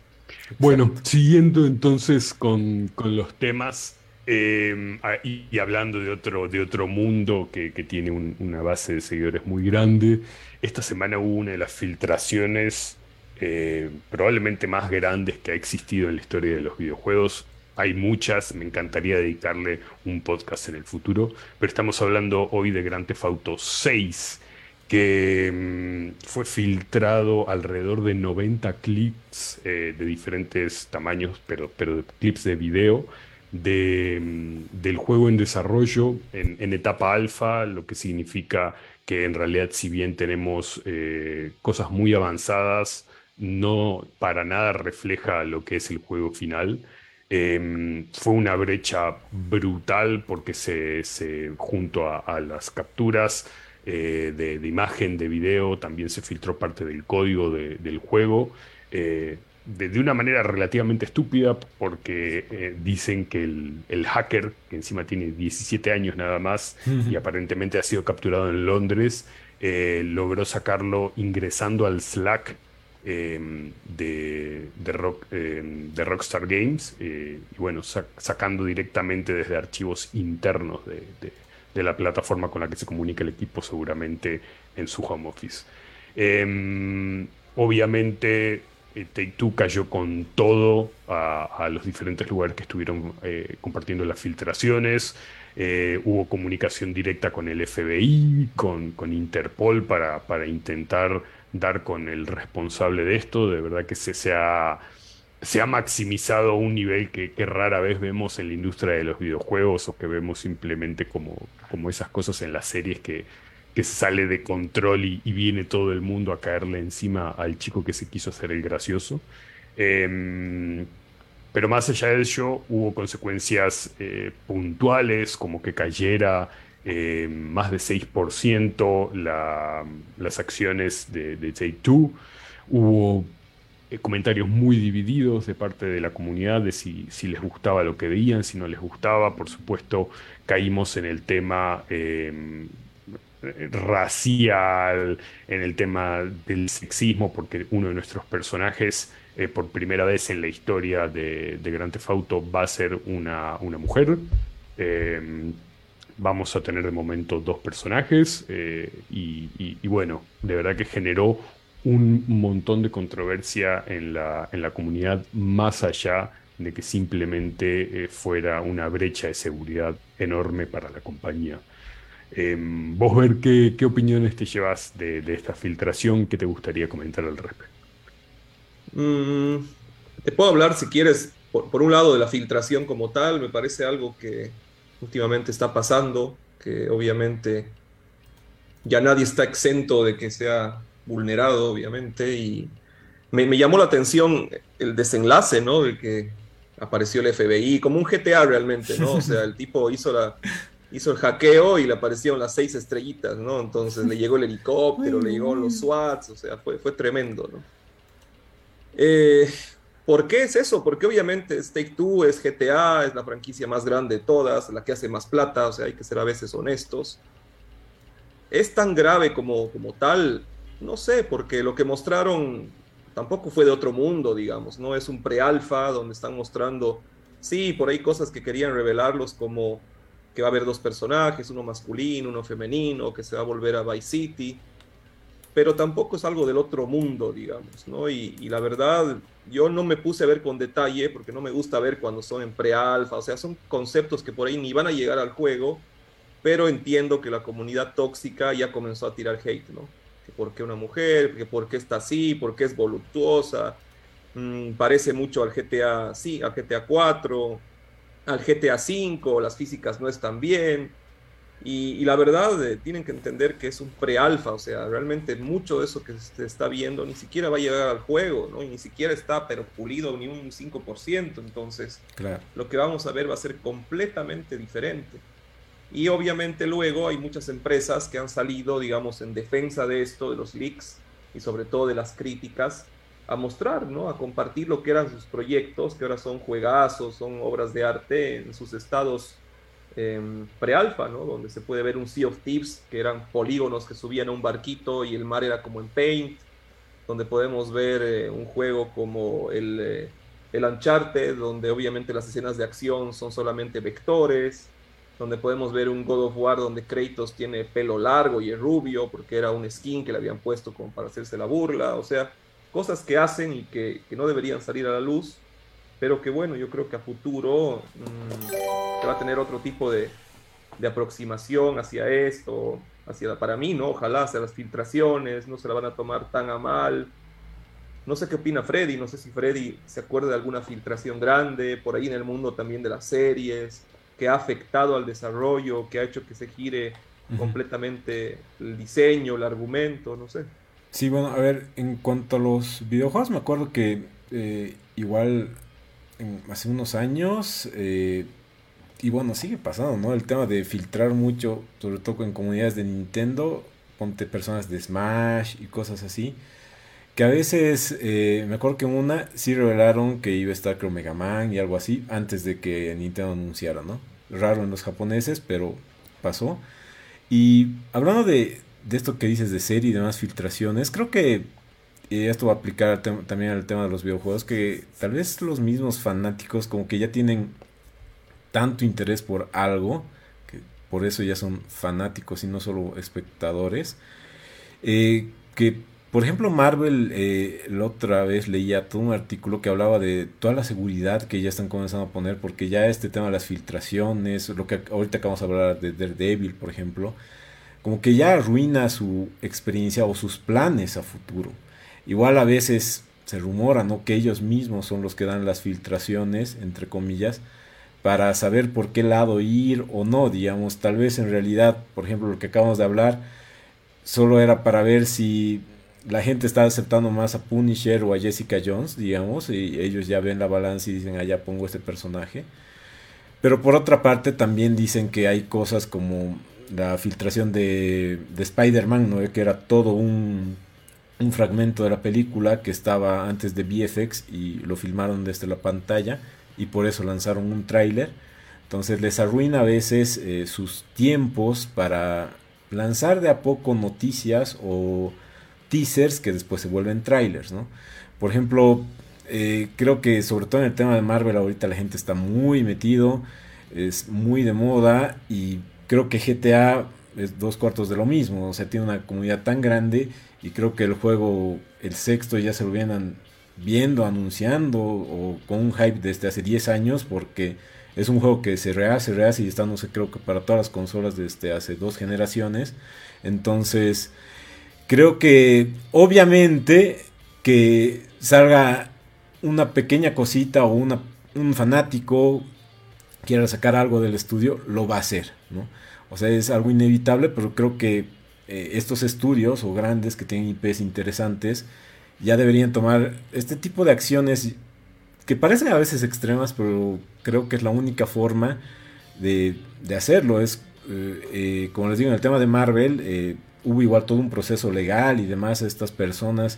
Bueno, siguiendo entonces con, con los temas. Em, ah, y, hablando de otro, de otro mundo que, tiene una base de seguidores muy grande, esta semana hubo una de las filtraciones eh, probablemente más grandes que ha existido en la historia de los videojuegos. Hay muchas, me encantaría dedicarle un podcast en el futuro, pero estamos hablando hoy de Grand Theft Auto 6, que em, fue filtrado alrededor de 90 clips eh, de diferentes tamaños, pero, pero clips de video de, mm, del juego en desarrollo en, etapa alfa, lo que significa que en realidad si bien tenemos eh, cosas muy avanzadas, no para nada refleja lo que es el juego final. Em, fue una brecha brutal porque se, junto a, las capturas eh, de, imagen, de video, también se filtró parte del código del juego. Eh, de, una manera relativamente estúpida, porque eh, dicen que el, hacker, que encima tiene 17 años nada más y aparentemente ha sido capturado en Londres, logró sacarlo ingresando al Slack em, de, rock, em, de, Rockstar Games eh, y bueno, sacando directamente desde archivos internos de, de, la plataforma con la que se comunica el equipo seguramente en su home office. Em, obviamente eh, Take Two cayó con todo a, los diferentes lugares que estuvieron eh, compartiendo las filtraciones. Eh, hubo comunicación directa con el FBI, con, Interpol para, para, intentar dar con el responsable de esto. De verdad que se, ha, se ha, maximizado a un nivel que, rara vez vemos en la industria de los videojuegos o que vemos simplemente como, como esas cosas en las series que, que sale de control y, viene todo el mundo a caerle encima al chico que se quiso hacer el gracioso. Em, pero más allá de ello, hubo consecuencias eh, puntuales, como que cayera em, más de 6% las acciones de, Take Two. Hubo eh, comentarios muy divididos de parte de la comunidad de si, si, les gustaba lo que veían, si no les gustaba. Por supuesto, caímos en el tema em, racial, en el tema del sexismo, porque uno de nuestros personajes, eh, por primera vez en la historia de, de Grand Theft va a ser una, una mujer. Eh, vamos a tener de momento dos personajes eh, y, bueno, de verdad que generó un montón de controversia en la, en la comunidad más allá de que simplemente fuera una brecha de seguridad enorme para la compañía. Em, vos ver qué, qué, opiniones te llevas de, esta filtración, qué te gustaría comentar al respecto. Mm, te puedo hablar, si quieres, por, un lado de la filtración como tal, me parece algo que últimamente está pasando, que obviamente ya nadie está exento de que sea vulnerado, obviamente, y me, me llamó la atención el desenlace, ¿no? De que apareció el FBI, como un GTA realmente, ¿no? O sea, el tipo hizo la, hizo el hackeo y le aparecieron las seis estrellitas, ¿no? Entonces le llegó el helicóptero, le llegó los SWATs, o sea, fue, fue tremendo, ¿no? Eh, ¿Por qué es eso? Porque obviamente Stake 2 es GTA, es la franquicia más grande de todas, la que hace más plata, o sea, hay que ser a veces honestos. ¿Es tan grave como, como tal? No sé, porque lo que mostraron tampoco fue de otro mundo, digamos, no es un pre-alfa donde están mostrando, sí, por ahí cosas que querían revelarlos como que va a haber dos personajes, uno masculino, uno femenino, que se va a volver a Vice City, pero tampoco es algo del otro mundo, digamos, ¿no? Y, la verdad, yo no me puse a ver con detalle, porque no me gusta ver cuando son en pre-alfa, o sea, son conceptos que por ahí ni van a llegar al juego, pero entiendo que la comunidad tóxica ya comenzó a tirar hate, ¿no? Que por qué una mujer, que por qué está así, por qué es voluptuosa, mm, parece mucho al GTA, sí, al GTA 4, al GTA V, las físicas no están bien. Y, la verdad, eh, tienen que entender que es un pre-alfa, o sea, realmente mucho de eso que se está viendo ni siquiera va a llegar al juego, ¿no? Y ni siquiera está, pero pulido ni un 5%. Entonces, lo que vamos a ver va a ser completamente diferente. Y obviamente luego hay muchas empresas que han salido, digamos, en defensa de esto, de los leaks y sobre todo de las críticas, a mostrar, ¿no? A compartir lo que eran sus proyectos, que ahora son juegazos, son obras de arte en sus estados eh, pre-alfa, ¿no? Donde se puede ver un Sea of Thieves, que eran polígonos que subían a un barquito y el mar era como en Paint, donde podemos ver eh, un juego como el, eh, el Uncharted, donde obviamente las escenas de acción son solamente vectores, donde podemos ver un God of War donde Kratos tiene pelo largo y es rubio, porque era un skin que le habían puesto como para hacerse la burla, o sea cosas que hacen y que, no deberían salir a la luz, pero que bueno, yo creo que a futuro mm, va a tener otro tipo de, aproximación hacia esto, hacia para mí, ¿no? Ojalá hacia las filtraciones, no se la van a tomar tan a mal. No sé qué opina Freddy, no sé si Freddy se acuerda de alguna filtración grande por ahí en el mundo también de las series, que ha afectado al desarrollo, que ha hecho que se gire completamente el diseño, el argumento, no sé. Sí, bueno, a ver, en cuanto a los videojuegos, me acuerdo que eh, igual hace unos años, eh, y bueno, sigue pasando, ¿no? El tema de filtrar mucho, sobre todo en comunidades de Nintendo, ponte personas de Smash y cosas así, que a veces, eh, me acuerdo que en una sí revelaron que iba a estar creo Mega Man y algo así, antes de que Nintendo anunciara, ¿no? Raro en los japoneses, pero pasó. Y hablando de, de esto que dices de serie y demás filtraciones, creo que y esto va a aplicar también al tema de los videojuegos, que tal vez los mismos fanáticos como que ya tienen tanto interés por algo, que por eso ya son fanáticos y no solo espectadores, eh, que por ejemplo Marvel eh, la otra vez leía todo un artículo que hablaba de toda la seguridad que ya están comenzando a poner, porque ya este tema de las filtraciones, lo que ahorita acabamos de hablar de Daredevil, por ejemplo, como que ya arruina su experiencia o sus planes a futuro. Igual a veces se rumora, ¿no? Que ellos mismos son los que dan las filtraciones, entre comillas, para saber por qué lado ir o no, digamos. Tal vez en realidad, por ejemplo, lo que acabamos de hablar, solo era para ver si la gente está aceptando más a Punisher o a Jessica Jones, digamos, y ellos ya ven la balanza y dicen, ah, ya pongo este personaje. Pero por otra parte también dicen que hay cosas como la filtración de, de Spider-Man, ¿no? que era todo un, un, fragmento de la película que estaba antes de VFX y lo filmaron desde la pantalla y por eso lanzaron un tráiler. Entonces les arruina a veces eh, sus tiempos para lanzar de a poco noticias o teasers que después se vuelven trailers, ¿no? Por ejemplo, eh, creo que sobre todo en el tema de Marvel ahorita la gente está muy metido, es muy de moda y creo que GTA es dos cuartos de lo mismo, o sea, tiene una comunidad tan grande y creo que el juego, el sexto ya se lo vienen viendo, anunciando o con un hype desde hace 10 años porque es un juego que se rehace, rehace y está, no sé, creo que para todas las consolas desde hace dos generaciones. Entonces, creo que obviamente que salga una pequeña cosita o una, un fanático quiera sacar algo del estudio, lo va a hacer, ¿no? O sea, es algo inevitable, pero creo que eh, estos estudios o grandes que tienen IPs interesantes ya deberían tomar este tipo de acciones que parecen a veces extremas, pero creo que es la única forma de, hacerlo. Es, eh, eh, como les digo, en el tema de Marvel, hubo igual todo un proceso legal y demás, estas personas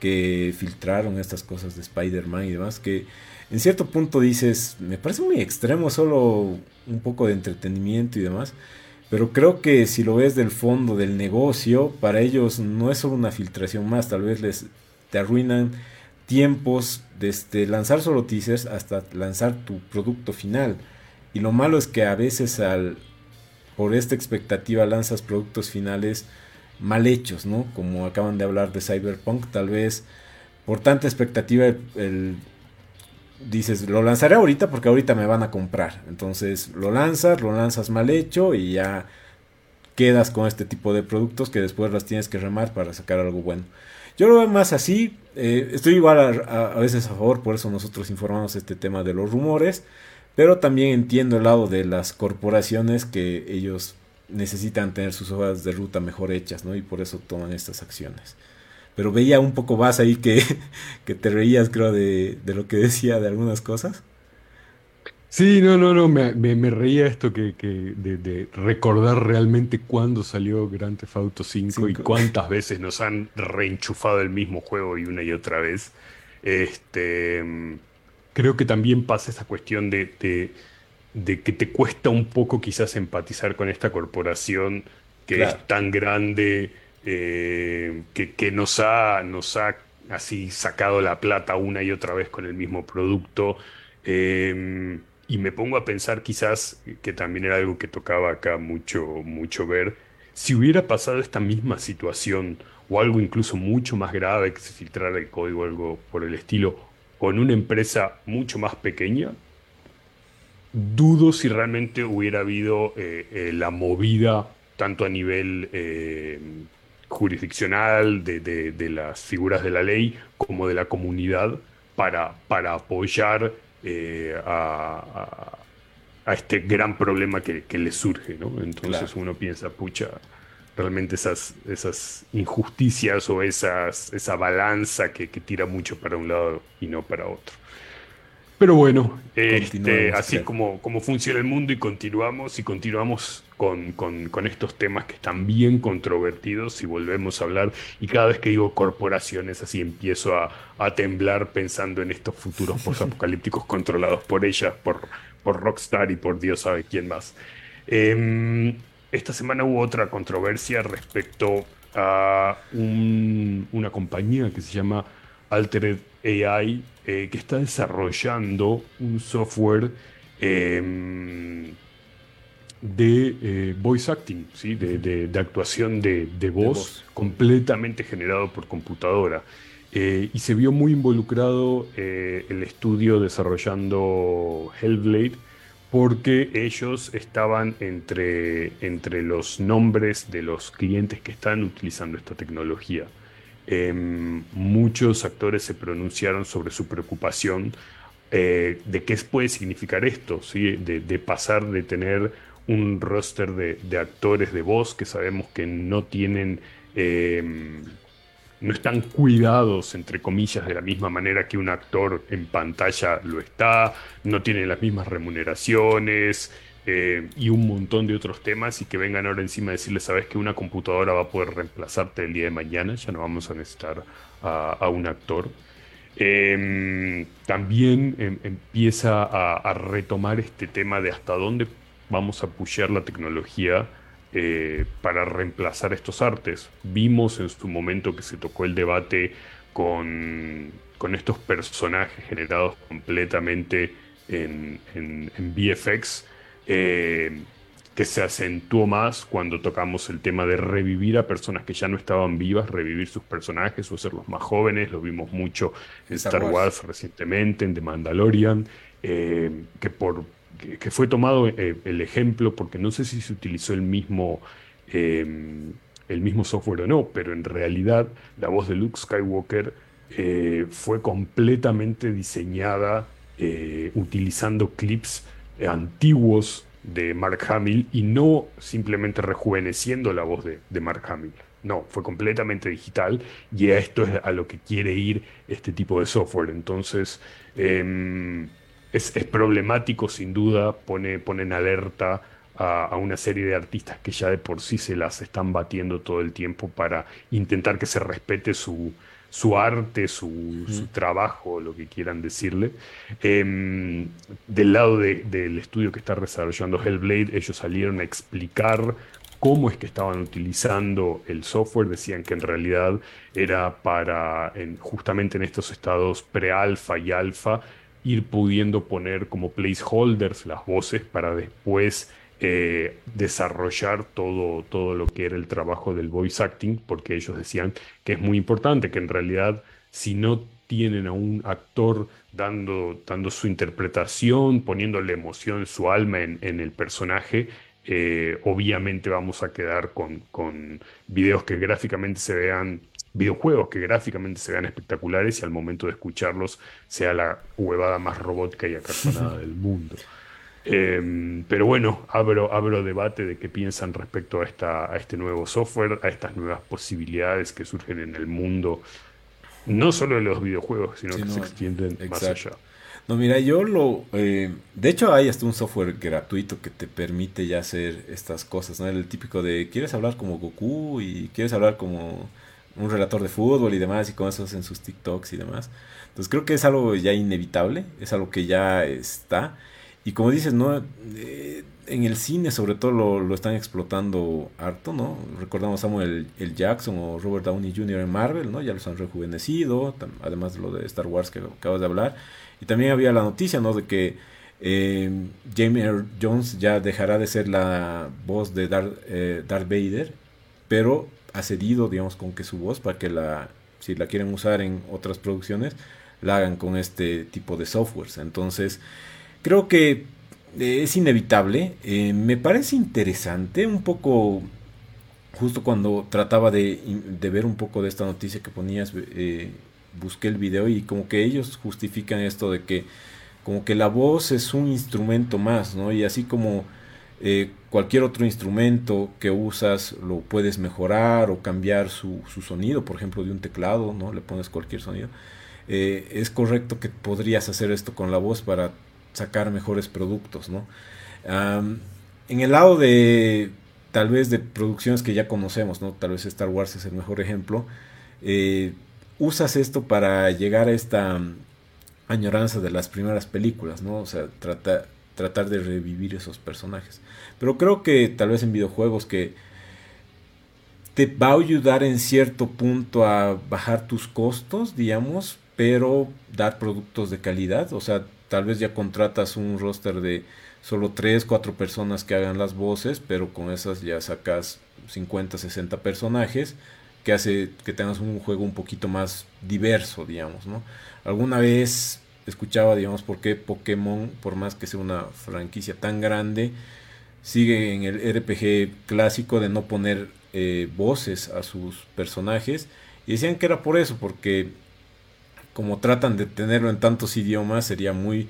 que filtraron estas cosas de Spider-Man y demás, que en cierto punto dices, me parece muy extremo, solo un poco de entretenimiento y demás, pero creo que si lo ves del fondo del negocio, para ellos no es solo una filtración más, tal vez les te arruinan tiempos desde lanzar solo teasers hasta lanzar tu producto final. Y lo malo es que a veces al por esta expectativa lanzas productos finales mal hechos, ¿no? Como acaban de hablar de Cyberpunk, tal vez por tanta expectativa el dices, lo lanzaré ahorita porque ahorita me van a comprar. Entonces lo lanzas, lo lanzas mal hecho y ya quedas con este tipo de productos que después las tienes que remar para sacar algo bueno. Yo lo veo más así, eh, estoy igual a, a, veces a favor, por eso nosotros informamos este tema de los rumores, pero también entiendo el lado de las corporaciones que ellos necesitan tener sus hojas de ruta mejor hechas, ¿no? Y por eso toman estas acciones pero veía un poco más ahí que, que te reías, creo, de, lo que decía de algunas cosas. Sí, no, no, no, me, me, reía esto que, de, recordar realmente cuándo salió Grand Theft Auto 5 y cuántas veces nos han reenchufado el mismo juego y una y otra vez. Este, creo que también pasa esa cuestión de, de, que te cuesta un poco quizás empatizar con esta corporación que es tan grande, eh, que, nos, ha, nos ha así sacado la plata una y otra vez con el mismo producto. Em, y me pongo a pensar quizás, que también era algo que tocaba acá mucho, mucho ver, si hubiera pasado esta misma situación o algo incluso mucho más grave que se filtrara el código o algo por el estilo, con una empresa mucho más pequeña, dudo si realmente hubiera habido eh, eh, la movida tanto a nivel jurisdiccional, de, las figuras de la ley, como de la comunidad, para, para apoyar eh, a, este gran problema que, le surge. ¿no? Entonces uno piensa, pucha, realmente esas, esas injusticias o esas, esa balanza que, que tira mucho para un lado y no para otro. Pero bueno, este, así como, como funciona el mundo y continuamos y continuamos con, con, estos temas que están bien controvertidos y volvemos a hablar y cada vez que digo corporaciones así empiezo a, a temblar pensando en estos futuros apocalípticos controlados por ellas, por, por Rockstar y por Dios sabe quién más. Em, esta semana hubo otra controversia respecto a una compañía que se llama Altered AI eh, que está desarrollando un software em, de eh, voice acting, ¿sí? de, actuación de, voz, completamente generado por computadora. Eh, y se vio muy involucrado el estudio desarrollando Hellblade porque ellos estaban entre, entre los nombres de los clientes que están utilizando esta tecnología. Em, muchos actores se pronunciaron sobre su preocupación eh, de qué puede significar esto, ¿sí? de, pasar de tener un roster de, actores de voz que sabemos que no tienen, em, no están cuidados, entre comillas, de la misma manera que un actor en pantalla lo está, no tienen las mismas remuneraciones, y un montón de otros temas y que vengan ahora encima a decirle, sabes que una computadora va a poder reemplazarte el día de mañana, ya no vamos a necesitar a, un actor. Em, también em, empieza a, retomar este tema de hasta dónde vamos a apoyar la tecnología eh, para reemplazar estos artes. Vimos en su momento que se tocó el debate con, estos personajes generados completamente en, en, VFX, eh, que se acentuó más cuando tocamos el tema de revivir a personas que ya no estaban vivas, revivir sus personajes o hacerlos más jóvenes. Lo vimos mucho en Star, Wars. recientemente, en The Mandalorian, eh, que por que, fue tomado eh, el ejemplo, porque no sé si se utilizó el mismo, em, el mismo software o no, pero en realidad la voz de Luke Skywalker fue completamente diseñada utilizando clips antiguos de Mark Hamill y no simplemente rejuveneciendo la voz de, de Mark Hamill. No, fue completamente digital y a esto es a lo que quiere ir este tipo de software. Entonces, em, es, problemático sin duda, pone, pone en alerta a, una serie de artistas que ya de por sí se las están batiendo todo el tiempo para intentar que se respete su, su arte, su, trabajo, lo que quieran decirle. Em, del lado del estudio que está desarrollando Hellblade, ellos salieron a explicar cómo es que estaban utilizando el software. Decían que en realidad era para, justamente en estos estados pre-alfa y alfa, ir pudiendo poner como placeholders las voces para después eh, desarrollar todo, todo lo que era el trabajo del voice acting, porque ellos decían que es muy importante, que en realidad si no tienen a un actor dando, dando su interpretación, poniéndole emoción, su alma en, el personaje, eh, obviamente vamos a quedar con, con videos que gráficamente se vean videojuegos que gráficamente se vean espectaculares y al momento de escucharlos sea la huevada más robótica y acartonada del mundo. Em, pero bueno, abro, abro debate de qué piensan respecto a, esta, a este nuevo software, a estas nuevas posibilidades que surgen en el mundo, no solo de los videojuegos, sino que se extienden más allá. No, mira, yo lo... Eh, de hecho hay hasta un software gratuito que te permite ya hacer estas cosas, ¿no? El típico de, ¿quieres hablar como Goku? Y quieres hablar como un relator de fútbol y demás, y con eso en sus TikToks y demás. Entonces creo que es algo ya inevitable, es algo que ya está. Y como dices, ¿no? Eh, en el cine sobre todo lo, están explotando harto, ¿no? Recordamos a Samuel L. Jackson o Robert Downey Jr. en Marvel, ¿no? Ya los han rejuvenecido, además de lo de Star Wars que acabas de hablar. Y también había la noticia, ¿no? De que eh, James Earl Jones ya dejará de ser la voz de Darth, eh, Darth Vader, pero ha cedido, digamos, con que su voz, para que la, si la quieren usar en otras producciones, la hagan con este tipo de softwares. Entonces, creo que eh, es inevitable. Eh, me parece interesante, un poco, justo cuando trataba de, ver un poco de esta noticia que ponías, eh, busqué el video y como que ellos justifican esto de que como que la voz es un instrumento más, ¿no? Y así como cualquier otro instrumento que usas lo puedes mejorar o cambiar su, sonido, por ejemplo de un teclado, ¿no? Le pones cualquier sonido. Es correcto que podrías hacer esto con la voz para sacar mejores productos, ¿no? en el lado de tal vez de producciones que ya conocemos, ¿no? Tal vez Star Wars es el mejor ejemplo. Eh, usas esto para llegar a esta añoranza de las primeras películas, ¿no? O sea, trata, tratar de revivir esos personajes. Pero creo que tal vez en videojuegos que te va a ayudar en cierto punto a bajar tus costos, digamos, pero dar productos de calidad. O sea, tal vez ya contratas un roster de solo 3, 4 personas que hagan las voces, pero con esas ya sacas 50, 60 personajes que hace que tengas un juego un poquito más diverso, digamos, ¿no? Alguna vez escuchaba, digamos, por qué Pokémon, por más que sea una franquicia tan grande, sigue en el RPG clásico de no poner eh, voces a sus personajes. Y decían que era por eso, porque como tratan de tenerlo en tantos idiomas, sería muy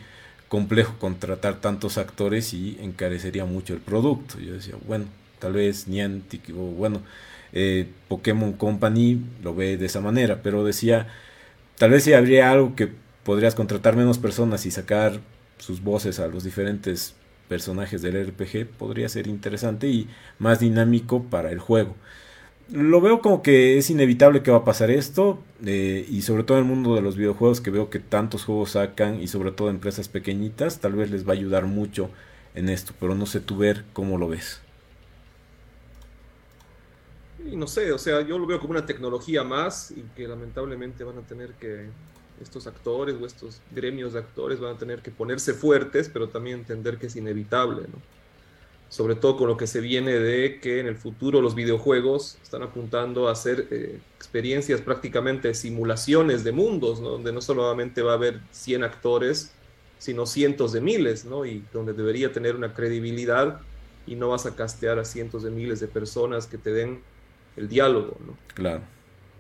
complejo contratar tantos actores y encarecería mucho el producto. Yo decía, bueno, tal vez Niantic o bueno, eh, Pokémon Company lo ve de esa manera, pero decía, tal vez si habría algo que podrías contratar menos personas y sacar sus voces a los diferentes personajes del RPG podría ser interesante y más dinámico para el juego. Lo veo como que es inevitable que va a pasar esto eh, y sobre todo en el mundo de los videojuegos que veo que tantos juegos sacan y sobre todo empresas pequeñitas tal vez les va a ayudar mucho en esto, pero no sé tú ver cómo lo ves. Y no sé, o sea, yo lo veo como una tecnología más y que lamentablemente van a tener que, estos actores o estos gremios de actores van a tener que ponerse fuertes, pero también entender que es inevitable, ¿no? Sobre todo con lo que se viene de que en el futuro los videojuegos están apuntando a hacer eh, experiencias prácticamente simulaciones de mundos, ¿no? donde no solamente va a haber 100 actores, sino cientos de miles, ¿no? Y donde debería tener una credibilidad y no vas a castear a cientos de miles de personas que te den el diálogo, ¿no? Claro.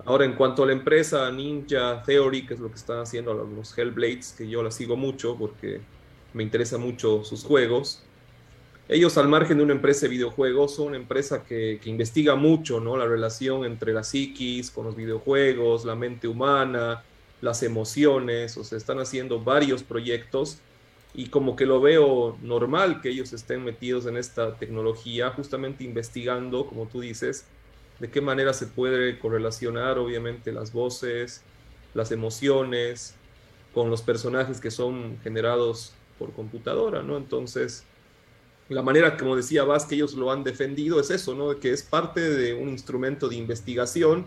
Ahora, en cuanto a la empresa Ninja Theory, que es lo que están haciendo los Hellblades, que yo la sigo mucho porque me interesa mucho sus juegos, ellos al margen de una empresa de videojuegos son una empresa que, investiga mucho, ¿no? La relación entre la psiquis con los videojuegos, la mente humana, las emociones, o sea, están haciendo varios proyectos y como que lo veo normal que ellos estén metidos en esta tecnología, justamente investigando, como tú dices, de qué manera se puede correlacionar obviamente las voces, las emociones con los personajes que son generados por computadora, ¿no? Entonces, la manera, como decía Vaz, que ellos lo han defendido es eso, ¿no? Que es parte de un instrumento de investigación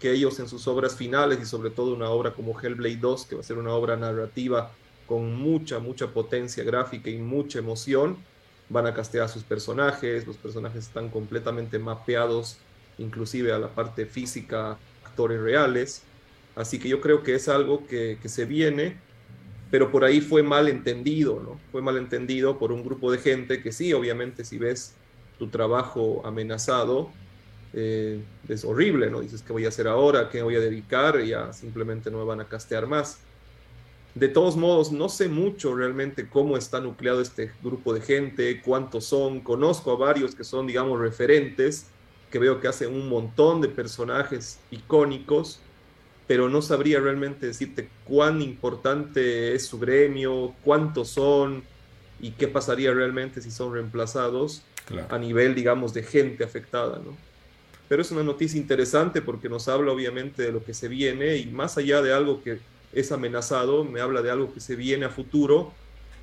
que ellos en sus obras finales y sobre todo una obra como Hellblade 2, que va a ser una obra narrativa con mucha, mucha potencia gráfica y mucha emoción, van a castear a sus personajes, los personajes están completamente mapeados inclusive a la parte física, actores reales. Así que yo creo que es algo que, se viene, pero por ahí fue mal entendido, ¿no? Fue mal entendido por un grupo de gente que sí, obviamente, si ves tu trabajo amenazado, eh, es horrible, ¿no? Dices, ¿qué voy a hacer ahora? ¿Qué voy a dedicar? Ya simplemente no me van a castear más. De todos modos, no sé mucho realmente cómo está nucleado este grupo de gente, cuántos son. Conozco a varios que son, digamos, referentes, que veo que hace un montón de personajes icónicos, pero no sabría realmente decirte cuán importante es su gremio, cuántos son y qué pasaría realmente si son reemplazados a nivel, digamos, de gente afectada, ¿no? Pero es una noticia interesante porque nos habla obviamente de lo que se viene y más allá de algo que es amenazado, me habla de algo que se viene a futuro,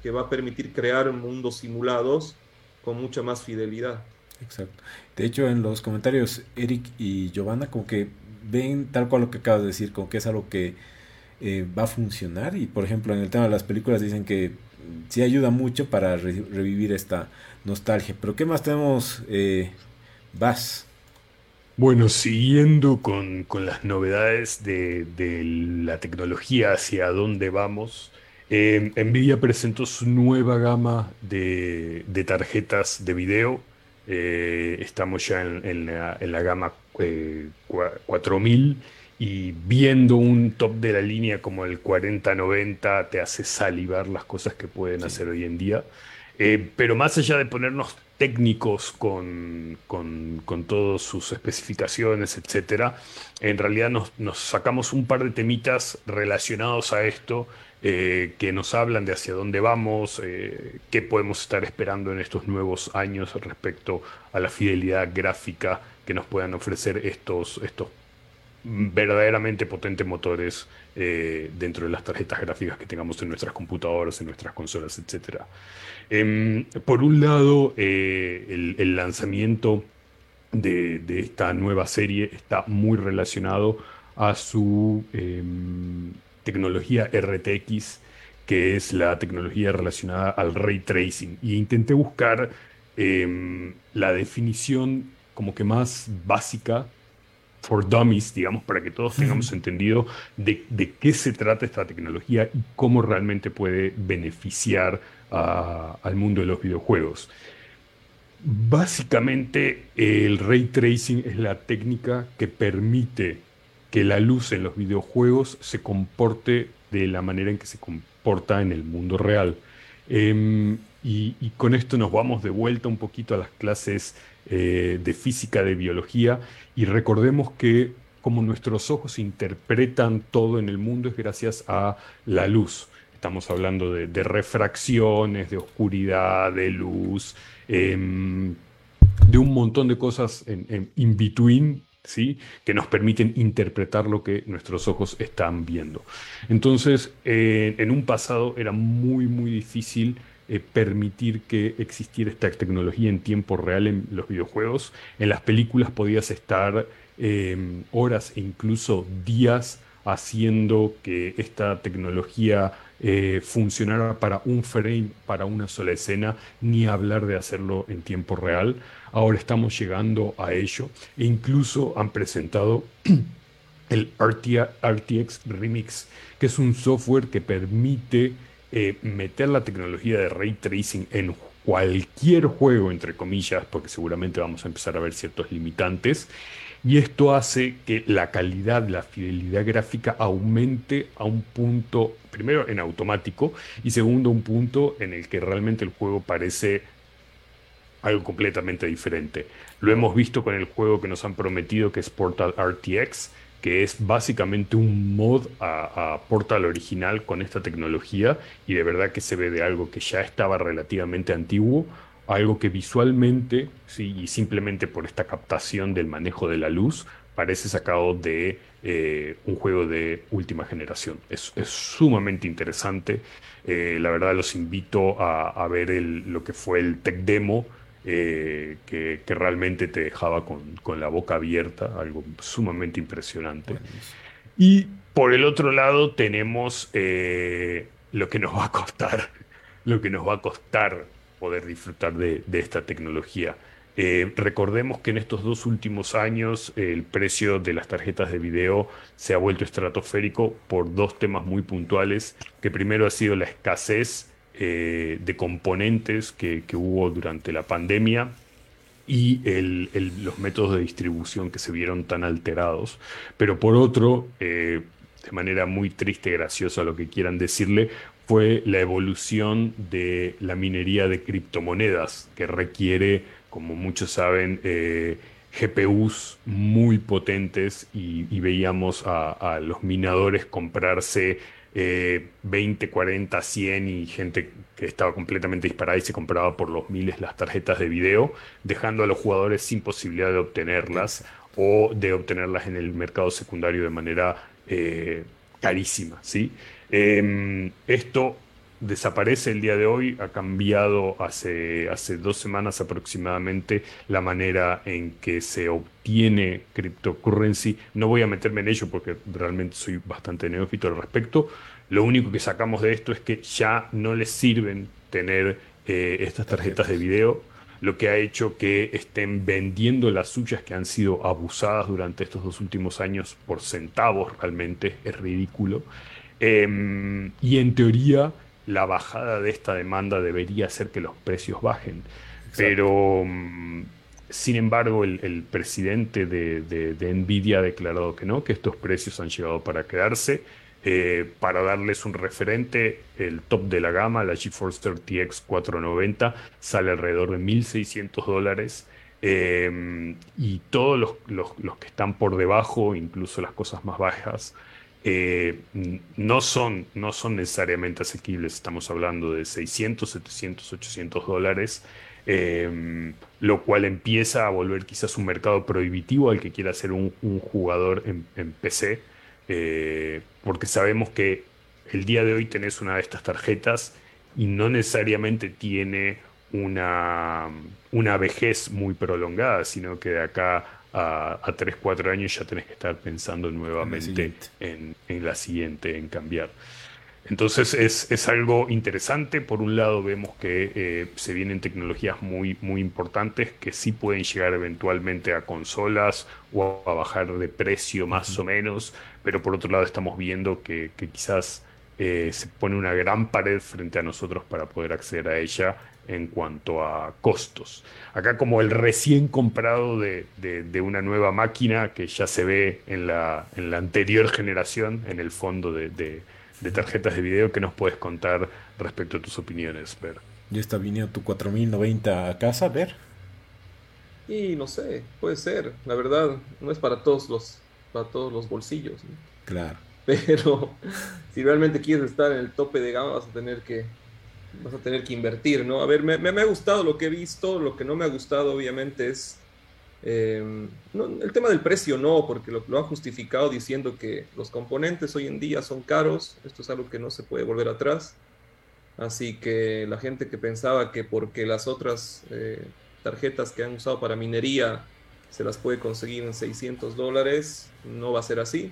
que va a permitir crear mundos simulados con mucha más fidelidad. Exacto. De hecho, en los comentarios, Eric y Giovanna como que ven tal cual lo que acabas de decir, como que es algo que eh, va a funcionar. Y por ejemplo, en el tema de las películas dicen que sí ayuda mucho para revivir esta nostalgia. Pero ¿qué más tenemos, eh, Vas? Bueno, siguiendo con, las novedades de, la tecnología hacia dónde vamos, eh, Nvidia presentó su nueva gama de, de tarjetas de video eh, estamos ya en, la, gama 4000 eh, y viendo un top de la línea como el 4090 te hace salivar las cosas que pueden hacer hoy en día. Eh, pero más allá de ponernos técnicos con, con, todas sus especificaciones, etcétera, en realidad nos, nos, sacamos un par de temitas relacionados a esto eh, que nos hablan de hacia dónde vamos, eh, qué podemos estar esperando en estos nuevos años respecto a la fidelidad gráfica que nos puedan ofrecer estos, estos verdaderamente potentes motores eh, dentro de las tarjetas gráficas que tengamos en nuestras computadoras, en nuestras consolas, etc. Em, por un lado, el, lanzamiento de, de, esta nueva serie está muy relacionado a su em, tecnología RTX, que es la tecnología relacionada al ray tracing. Y intenté buscar em, la definición como que más básica for dummies, digamos, para que todos tengamos entendido de, qué se trata esta tecnología y cómo realmente puede beneficiar al mundo de los videojuegos. Básicamente, el ray tracing es la técnica que permite que la luz en los videojuegos se comporte de la manera en que se comporta en el mundo real. Em, y, con esto nos vamos de vuelta un poquito a las clases eh, de física, de biología, y recordemos que como nuestros ojos interpretan todo en el mundo es gracias a la luz. Estamos hablando de, refracciones, de oscuridad, de luz, em, de un montón de cosas en in between que nos permiten interpretar lo que nuestros ojos están viendo. Entonces, en un pasado era muy, muy difícil eh, permitir que existiera esta tecnología en tiempo real en los videojuegos. En las películas podías estar em, horas e incluso días haciendo que esta tecnología eh, funcionara para un frame, para una sola escena, ni hablar de hacerlo en tiempo real. Ahora estamos llegando a ello e incluso han presentado el RTX Remix, que es un software que permite eh, meter la tecnología de ray tracing en cualquier juego, entre comillas, porque seguramente vamos a empezar a ver ciertos limitantes, y esto hace que la calidad, la fidelidad gráfica aumente a un punto, primero en automático y segundo un punto en el que realmente el juego parece algo completamente diferente. Lo hemos visto con el juego que nos han prometido que es Portal RTX, que es básicamente un mod a, Portal original con esta tecnología y de verdad que se ve de algo que ya estaba relativamente antiguo algo que visualmente, sí, y simplemente por esta captación del manejo de la luz, parece sacado de eh, un juego de última generación. Es, sumamente interesante. Eh, la verdad los invito a, ver lo que fue el tech demo, eh, que, realmente te dejaba con, la boca abierta, algo sumamente impresionante. Y por el otro lado tenemos lo que nos va a costar, lo que nos va a costar poder disfrutar de, esta tecnología. Eh, recordemos que en estos dos últimos años el precio de las tarjetas de video se ha vuelto estratosférico por dos temas muy puntuales, que primero ha sido la escasez eh, de componentes que, hubo durante la pandemia y los métodos de distribución que se vieron tan alterados. Pero por otro, eh, de manera muy triste, graciosa, lo que quieran decirle, fue la evolución de la minería de criptomonedas, que requiere, como muchos saben, eh, GPUs muy potentes y, veíamos a, los minadores comprarse 20, 40, 100 y gente que estaba completamente disparada y se compraba por los miles las tarjetas de video, dejando a los jugadores sin posibilidad de obtenerlas o de obtenerlas en el mercado secundario de manera eh, carísima, ¿sí? Em, esto desaparece el día de hoy, ha cambiado hace, hace dos semanas aproximadamente la manera en que se obtiene cryptocurrency. No voy a meterme en ello porque realmente soy bastante neófito al respecto. Lo único que sacamos de esto es que ya no les sirven tener eh, estas tarjetas de video, lo que ha hecho que estén vendiendo las suyas que han sido abusadas durante estos dos últimos años por centavos, realmente es ridículo. Em, y en teoría, la bajada de esta demanda debería hacer que los precios bajen. Pero, mm, sin embargo, el, presidente de, Nvidia ha declarado que no, que estos precios han llegado para quedarse. Eh, para darles un referente, el top de la gama, la GeForce RTX 490, sale alrededor de 1.600 dólares. Em, y todos los, los, que están por debajo, incluso las cosas más bajas, eh, no, son, no son necesariamente asequibles. Estamos hablando de 600, 700, 800 dólares, eh, lo cual empieza a volver quizás un mercado prohibitivo al que quiera ser un, jugador en, PC, eh, porque sabemos que el día de hoy tenés una de estas tarjetas y no necesariamente tiene una, una vejez muy prolongada, sino que de acá a, a 3, 4 años ya tenés que estar pensando nuevamente en, la siguiente, en cambiar. Entonces es, algo interesante. Por un lado vemos que eh, se vienen tecnologías muy, muy importantes que sí pueden llegar eventualmente a consolas o a bajar de precio más o menos, pero por otro lado estamos viendo que, quizás eh, se pone una gran pared frente a nosotros para poder acceder a ella en cuanto a costos. Acá como el recién comprado de, una nueva máquina que ya se ve en la, en la anterior generación, en el fondo de, tarjetas de video, ¿qué nos puedes contar respecto a tus opiniones, Ver? ¿Ya está viniendo tu 4090 a casa, Ver? Y no sé, puede ser, la verdad, no es para todos los, para todos los bolsillos. Claro. Pero si realmente quieres estar en el tope de gama, vas a tener que, vas a tener que invertir, ¿no? A ver, me, me, ha gustado lo que he visto, lo que no me ha gustado obviamente es em, el tema del precio, no, porque lo, lo, han justificado diciendo que los componentes hoy en día son caros, esto es algo que no se puede volver atrás. Así que la gente que pensaba que porque las otras eh, tarjetas que han usado para minería se las puede conseguir en 600 dólares, no va a ser así.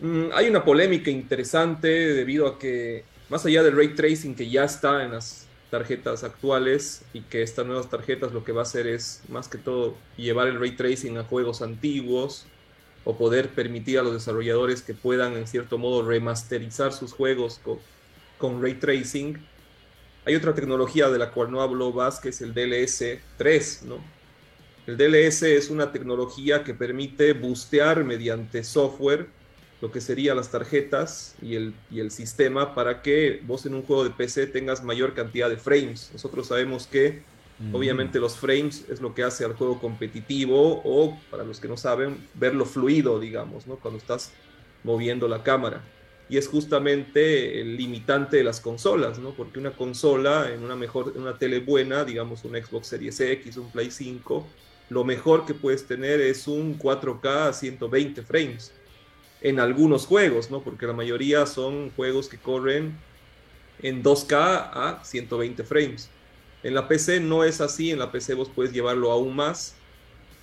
Mm, hay una polémica interesante debido a que, más allá del ray tracing que ya está en las tarjetas actuales y que estas nuevas tarjetas lo que va a hacer es más que todo llevar el ray tracing a juegos antiguos o poder permitir a los desarrolladores que puedan en cierto modo remasterizar sus juegos con, con ray tracing. Hay otra tecnología de la cual no habló Vaz, que es el DLS 3, ¿no? El DLS es una tecnología que permite bustear mediante software lo que serían las tarjetas y el, y el sistema para que vos en un juego de PC tengas mayor cantidad de frames. Nosotros sabemos que obviamente los frames es lo que hace al juego competitivo o, para los que no saben, verlo fluido, digamos, ¿no? cuando estás moviendo la cámara. Y es justamente el limitante de las consolas, ¿no? Porque una consola en una mejor, en una tele buena, digamos un Xbox Series X, un Play 5, lo mejor que puedes tener es un 4K a 120 frames en algunos juegos, ¿no? Porque la mayoría son juegos que corren en 2K a 120 frames. En la PC no es así, en la PC vos puedes llevarlo aún más,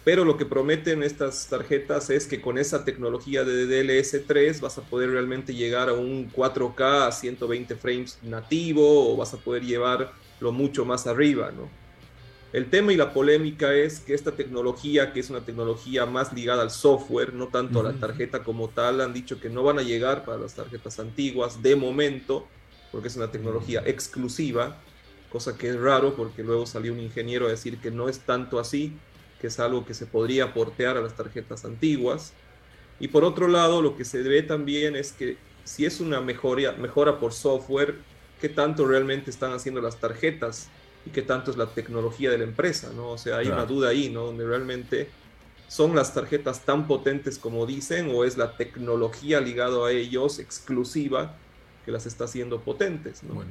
pero lo que prometen estas tarjetas es que con esa tecnología de DLS3 vas a poder realmente llegar a un 4K a 120 frames nativo o vas a poder llevarlo mucho más arriba, ¿no? El tema y la polémica es que esta tecnología, que es una tecnología más ligada al software, no tanto a la tarjeta como tal, han dicho que no van a llegar para las tarjetas antiguas de momento, porque es una tecnología exclusiva, cosa que es raro porque luego salió un ingeniero a decir que no es tanto así, que es algo que se podría portear a las tarjetas antiguas. Y por otro lado, lo que se ve también es que si es una mejora, mejora por software, ¿qué tanto realmente están haciendo las tarjetas y qué tanto es la tecnología de la empresa, ¿no? O sea, hay una duda ahí, ¿no? Donde realmente son las tarjetas tan potentes como dicen o es la tecnología ligada a ellos exclusiva que las está haciendo potentes, ¿no?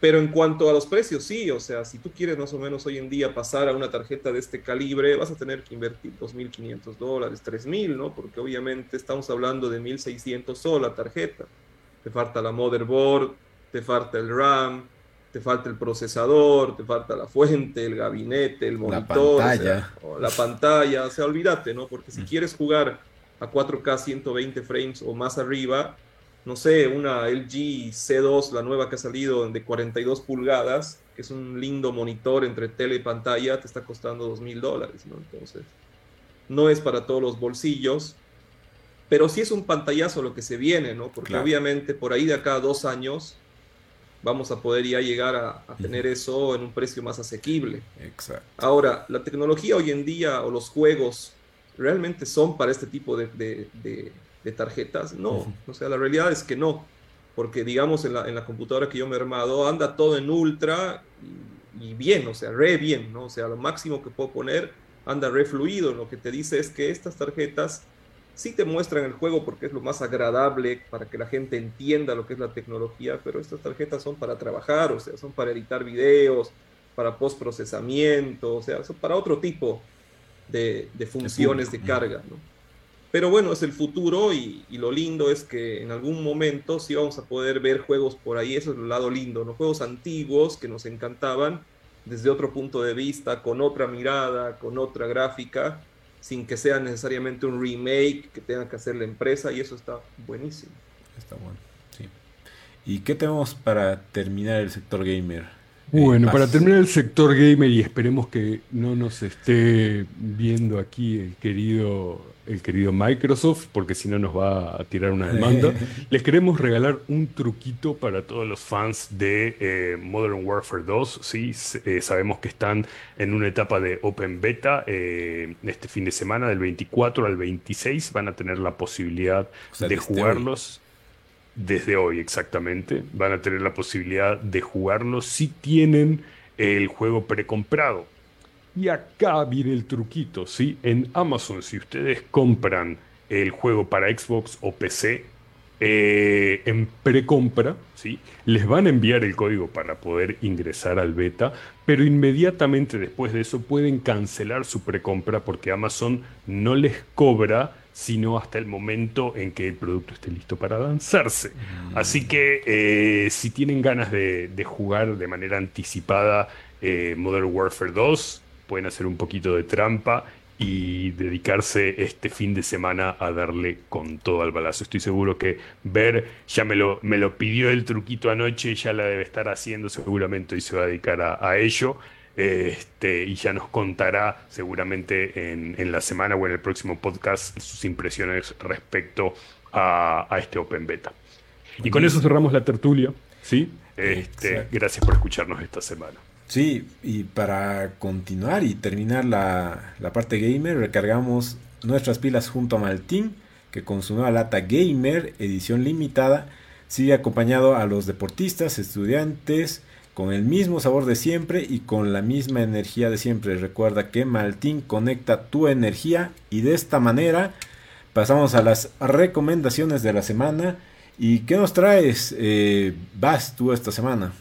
Pero en cuanto a los precios, sí, o sea, si tú quieres más o menos hoy en día pasar a una tarjeta de este calibre, vas a tener que invertir 2.500 dólares, 3.000, ¿no? Porque obviamente estamos hablando de 1.600 solo la tarjeta. Te falta la motherboard, te falta el RAM, te falta el procesador, te falta la fuente, el gabinete, el monitor, la pantalla, o, la pantalla, o sea, olvídate, ¿no? Porque si quieres jugar a 4K 120 frames o más arriba, no sé, una LG C2, la nueva que ha salido de 42 pulgadas, que es un lindo monitor entre tele y pantalla, te está costando 2 mil dólares, ¿no? Entonces, no es para todos los bolsillos, pero sí es un pantallazo lo que se viene, ¿no? Porque obviamente por ahí de acá a dos años vamos a poder ya llegar a, tener eso en un precio más asequible. Exacto. Ahora, la tecnología hoy en día o los juegos realmente son para este tipo de, tarjetas. No, o sea, la realidad es que no, porque digamos en la, computadora que yo me he armado anda todo en ultra y, y, bien, o sea, re bien, ¿no? O sea, lo máximo que puedo poner anda re fluido. Lo que te dice es que estas tarjetas sí te muestran el juego porque es lo más agradable para que la gente entienda lo que es la tecnología, pero estas tarjetas son para trabajar, o sea, son para editar videos, para postprocesamiento, o sea, son para otro tipo de, funciones de carga, ¿no? Pero bueno, es el futuro y, lo lindo es que en algún momento sí vamos a poder ver juegos por ahí, eso es el lado lindo, ¿no? Juegos antiguos que nos encantaban desde otro punto de vista, con otra mirada, con otra gráfica, sin que sea necesariamente un remake que tenga que hacer la empresa y eso está buenísimo. Está bueno, sí. ¿Y qué tenemos para terminar el sector gamer? Bueno, para terminar el sector gamer y esperemos que no nos esté viendo aquí el querido el querido Microsoft, porque si no nos va a tirar una demanda. Les queremos regalar un truquito para todos los fans de eh, Modern Warfare 2. ¿sí? Eh, sabemos que están en una etapa de Open Beta. Eh, este fin de semana, del 24 al 26, van a tener la posibilidad de jugarlos. Desde hoy, exactamente. Van a tener la posibilidad de jugarlos si tienen el juego precomprado. Y acá viene el truquito, ¿sí? En Amazon, si ustedes compran el juego para Xbox o PC, eh, en precompra, ¿sí? les van a enviar el código para poder ingresar al beta, pero inmediatamente después de eso pueden cancelar su precompra porque Amazon no les cobra sino hasta el momento en que el producto esté listo para lanzarse. Así que eh, si tienen ganas de, jugar de manera anticipada eh, Modern Warfare 2, pueden hacer un poquito de trampa y dedicarse este fin de semana a darle con todo al balazo. Estoy seguro que Ver ya me lo, me lo pidió el truquito anoche ya la debe estar haciendo seguramente y se va a dedicar a, ello. Este, y ya nos contará seguramente en, la semana o en el próximo podcast sus impresiones respecto a, este Open Beta. Y con eso cerramos la tertulia. ¿sí? Este, gracias por escucharnos esta semana. Sí, y para continuar y terminar la, parte gamer, recargamos nuestras pilas junto a Maltín, que con su nueva lata gamer, edición limitada, sigue acompañado a los deportistas, estudiantes, con el mismo sabor de siempre y con la misma energía de siempre. Recuerda que Maltín conecta tu energía y de esta manera pasamos a las recomendaciones de la semana. ¿Y qué nos traes, eh, Vas, tú esta semana?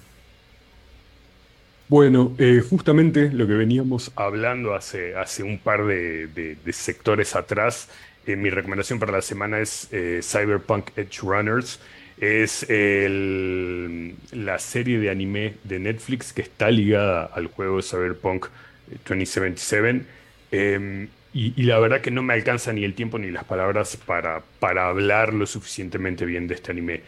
Bueno, eh, justamente lo que veníamos hablando hace, hace un par de, sectores atrás, eh, mi recomendación para la semana es eh, Cyberpunk Edge Runners. Es la serie de anime de Netflix que está ligada al juego Cyberpunk 2077. Em, y, la verdad que no me alcanza ni el tiempo ni las palabras para, para hablar lo suficientemente bien de este anime.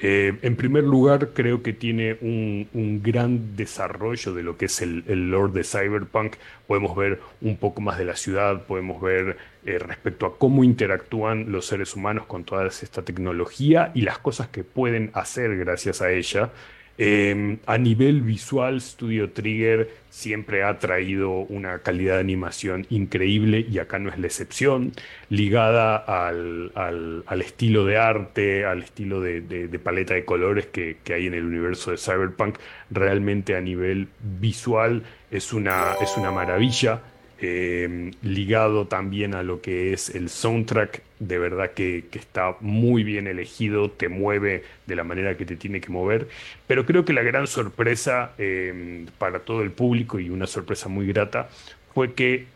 Eh, en primer lugar, creo que tiene un, gran desarrollo de lo que es el, el, Lord de Cyberpunk. Podemos ver un poco más de la ciudad, podemos ver eh, respecto a cómo interactúan los seres humanos con toda esta tecnología y las cosas que pueden hacer gracias a ella. Em, a nivel visual, Studio Trigger siempre ha traído una calidad de animación increíble y acá no es la excepción, ligada al, estilo de arte, al estilo de, paleta de colores que, hay en el universo de Cyberpunk. Realmente a nivel visual es una, es una maravilla. Em, ligado también a lo que es el soundtrack, de verdad que, está muy bien elegido, te mueve de la manera que te tiene que mover, pero creo que la gran sorpresa em, para todo el público y una sorpresa muy grata fue que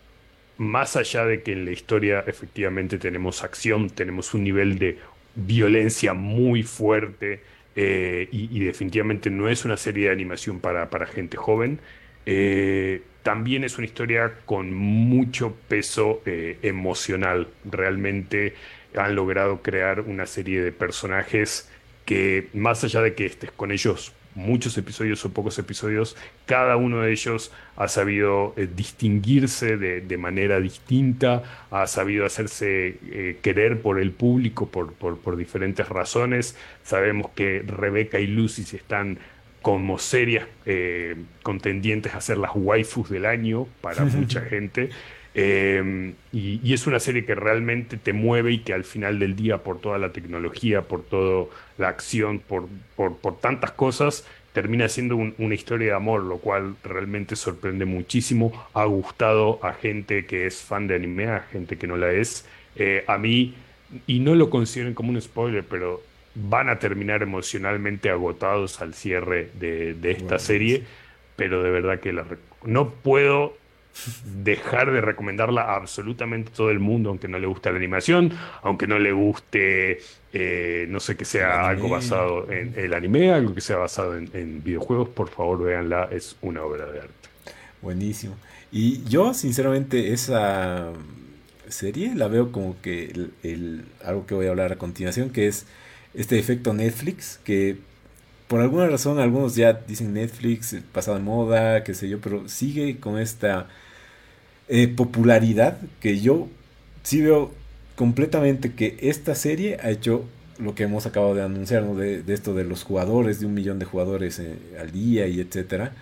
más allá de que en la historia efectivamente tenemos acción, tenemos un nivel de violencia muy fuerte eh, y, definitivamente no es una serie de animación para, para gente joven, eh, también es una historia con mucho peso eh, emocional. Realmente han logrado crear una serie de personajes que, más allá de que estés con ellos muchos episodios o pocos episodios, cada uno de ellos ha sabido eh, distinguirse de, manera distinta, ha sabido hacerse eh, querer por el público por, por, diferentes razones. Sabemos que Rebeca y Lucy se están como serias eh, contendientes a ser las waifus del año para mucha gente. Eh, y, es una serie que realmente te mueve y que al final del día, por toda la tecnología, por toda la acción, por, por, tantas cosas, termina siendo una historia de amor, lo cual realmente sorprende muchísimo. Ha gustado a gente que es fan de anime, a gente que no la es. Eh, a mí, y no lo consideren como un spoiler, pero van a terminar emocionalmente agotados al cierre de, esta serie, pero de verdad que no puedo dejar de recomendarla a absolutamente todo el mundo, aunque no le guste la animación, aunque no le guste, eh, no sé, que sea algo basado en el anime, algo que sea basado en, videojuegos, por favor véanla, es una obra de arte. Buenísimo. Y yo, sinceramente, esa serie la veo como que el, algo que voy a hablar a continuación, que es este efecto Netflix que por alguna razón algunos ya dicen Netflix eh, pasado de moda, qué sé yo, pero sigue con esta eh, popularidad que yo sí veo completamente que esta serie ha hecho lo que hemos acabado de anunciar, de, esto de los jugadores, de un millón de jugadores eh, al día y etcétera.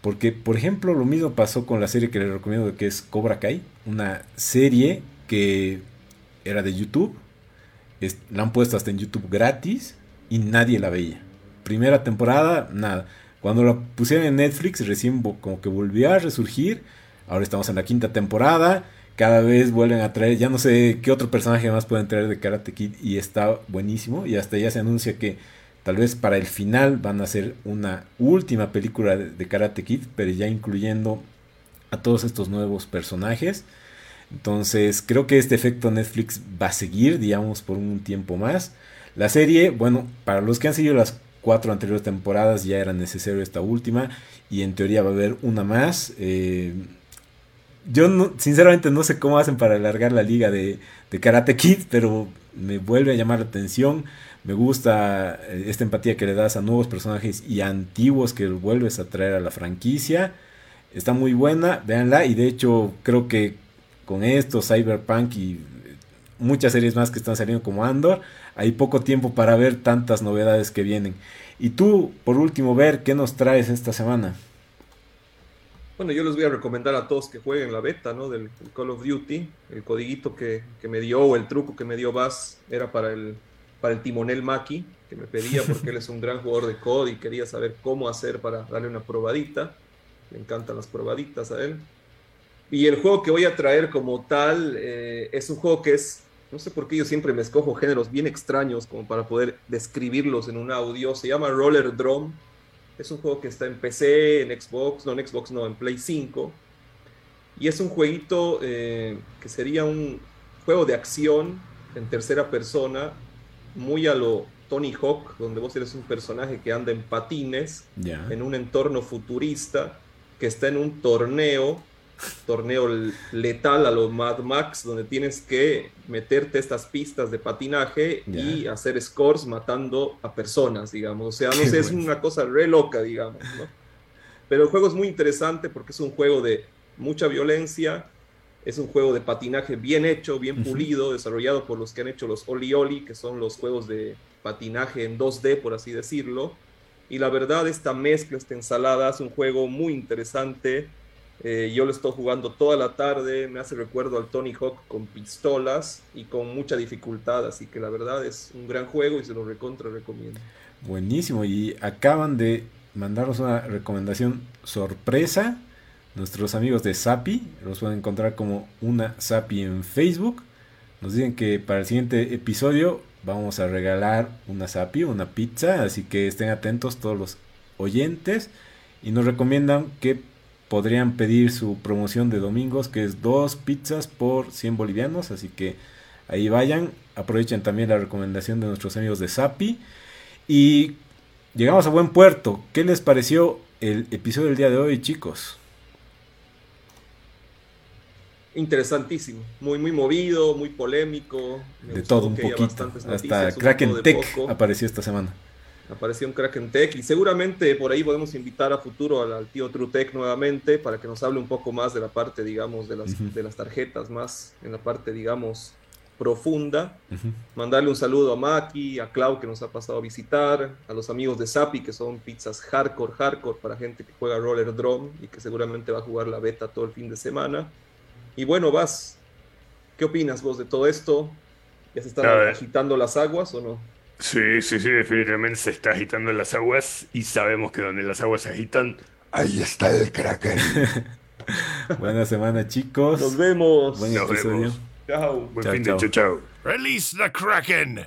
Porque, por ejemplo, lo mismo pasó con la serie que les recomiendo que es Cobra Kai, una serie que era de YouTube, la han puesto hasta en YouTube gratis y nadie la veía. Primera temporada, nada. Cuando la pusieron en Netflix, recién como que volvió a resurgir. Ahora estamos en la quinta temporada. cada vez vuelven a traer, ya no sé qué otro personaje más pueden traer de Karate Kid y está buenísimo y hasta ya se anuncia que tal vez para el final van a hacer una última película de, Karate Kid, pero ya incluyendo a todos estos nuevos personajes. Entonces creo que este efecto Netflix va a seguir, digamos, por un tiempo más. La serie, bueno, para los que han seguido las cuatro anteriores temporadas ya era necesario esta última y en teoría va a haber una más. Eh, yo sinceramente no sé cómo hacen para alargar la liga de, de, Karate Kid, pero me vuelve a llamar la atención. Me gusta eh, esta empatía que le das a nuevos personajes y antiguos que vuelves a traer a la franquicia. Está muy buena, véanla. Y de hecho, creo que con esto, Cyberpunk y muchas series más que están saliendo como Andor, hay poco tiempo para ver tantas novedades que vienen. Y tú, por último, ver qué nos traes esta semana. Bueno, yo les voy a recomendar a todos que jueguen la beta, ¿no? Del, Call of Duty. El codiguito que, me dio o el truco que me dio Bass era para el, para el timonel Maki, que me pedía porque él es un gran jugador de COD y quería saber cómo hacer para darle una probadita. Le encantan las probaditas a él. Y el juego que voy a traer como tal eh, es un juego que es, no sé por qué yo siempre me escojo géneros bien extraños como para poder describirlos en un audio. Se llama Roller Drum es un juego que está en PC, en Xbox, no en Xbox, no, en Play 5. Y es un jueguito eh, que sería un juego de acción en tercera persona, muy a lo Tony Hawk, donde vos eres un personaje que anda en patines, en un entorno futurista, que está en un torneo torneo letal a los Mad Max, donde tienes que meterte estas pistas de patinaje y hacer scores matando a personas, digamos. O sea, no sé, es una cosa re loca, digamos, ¿no? Pero el juego es muy interesante porque es un juego de mucha violencia, es un juego de patinaje bien hecho, bien pulido, desarrollado por los que han hecho los Oli Oli, que son los juegos de patinaje en 2D, por así decirlo. Y la verdad, esta mezcla, esta ensalada, es un juego muy interesante eh, yo lo estoy jugando toda la tarde, me hace recuerdo al Tony Hawk con pistolas y con mucha dificultad, así que la verdad es un gran juego y se lo recontra recomiendo. Buenísimo, y acaban de mandarnos una recomendación sorpresa. Nuestros amigos de Sapi, los pueden encontrar como una Sapi en Facebook. Nos dicen que para el siguiente episodio vamos a regalar una Sapi, una pizza, así que estén atentos todos los oyentes. Y nos recomiendan que podrían pedir su promoción de domingos, que es dos pizzas por 100 bolivianos. Así que ahí vayan. Aprovechen también la recomendación de nuestros amigos de Sapi. Y llegamos a buen puerto. ¿Qué les pareció el episodio del día de hoy, chicos? Interesantísimo, muy muy movido, muy polémico. de todo un poquito. Hasta Kraken Tech apareció esta semana apareció un crack en tech y seguramente por ahí podemos invitar a futuro al, tío True Tech nuevamente para que nos hable un poco más de la parte, digamos, de las, de las tarjetas, más en la parte, digamos, profunda. Mandarle un saludo a Maki, a Clau que nos ha pasado a visitar, a los amigos de Sapi que son pizzas hardcore, hardcore para gente que juega Roller Drum y que seguramente va a jugar la beta todo el fin de semana. Y bueno, Vas, ¿qué opinas vos de todo esto? ¿Ya se están agitando las aguas o no? Sí, sí, sí, definitivamente se está agitando las aguas y sabemos que donde las aguas se agitan, ahí está el Kraken. Buena semana, chicos. Nos vemos. Buen Nos episodio. Vemos. Chao. Buen fin de chao. Release the Kraken.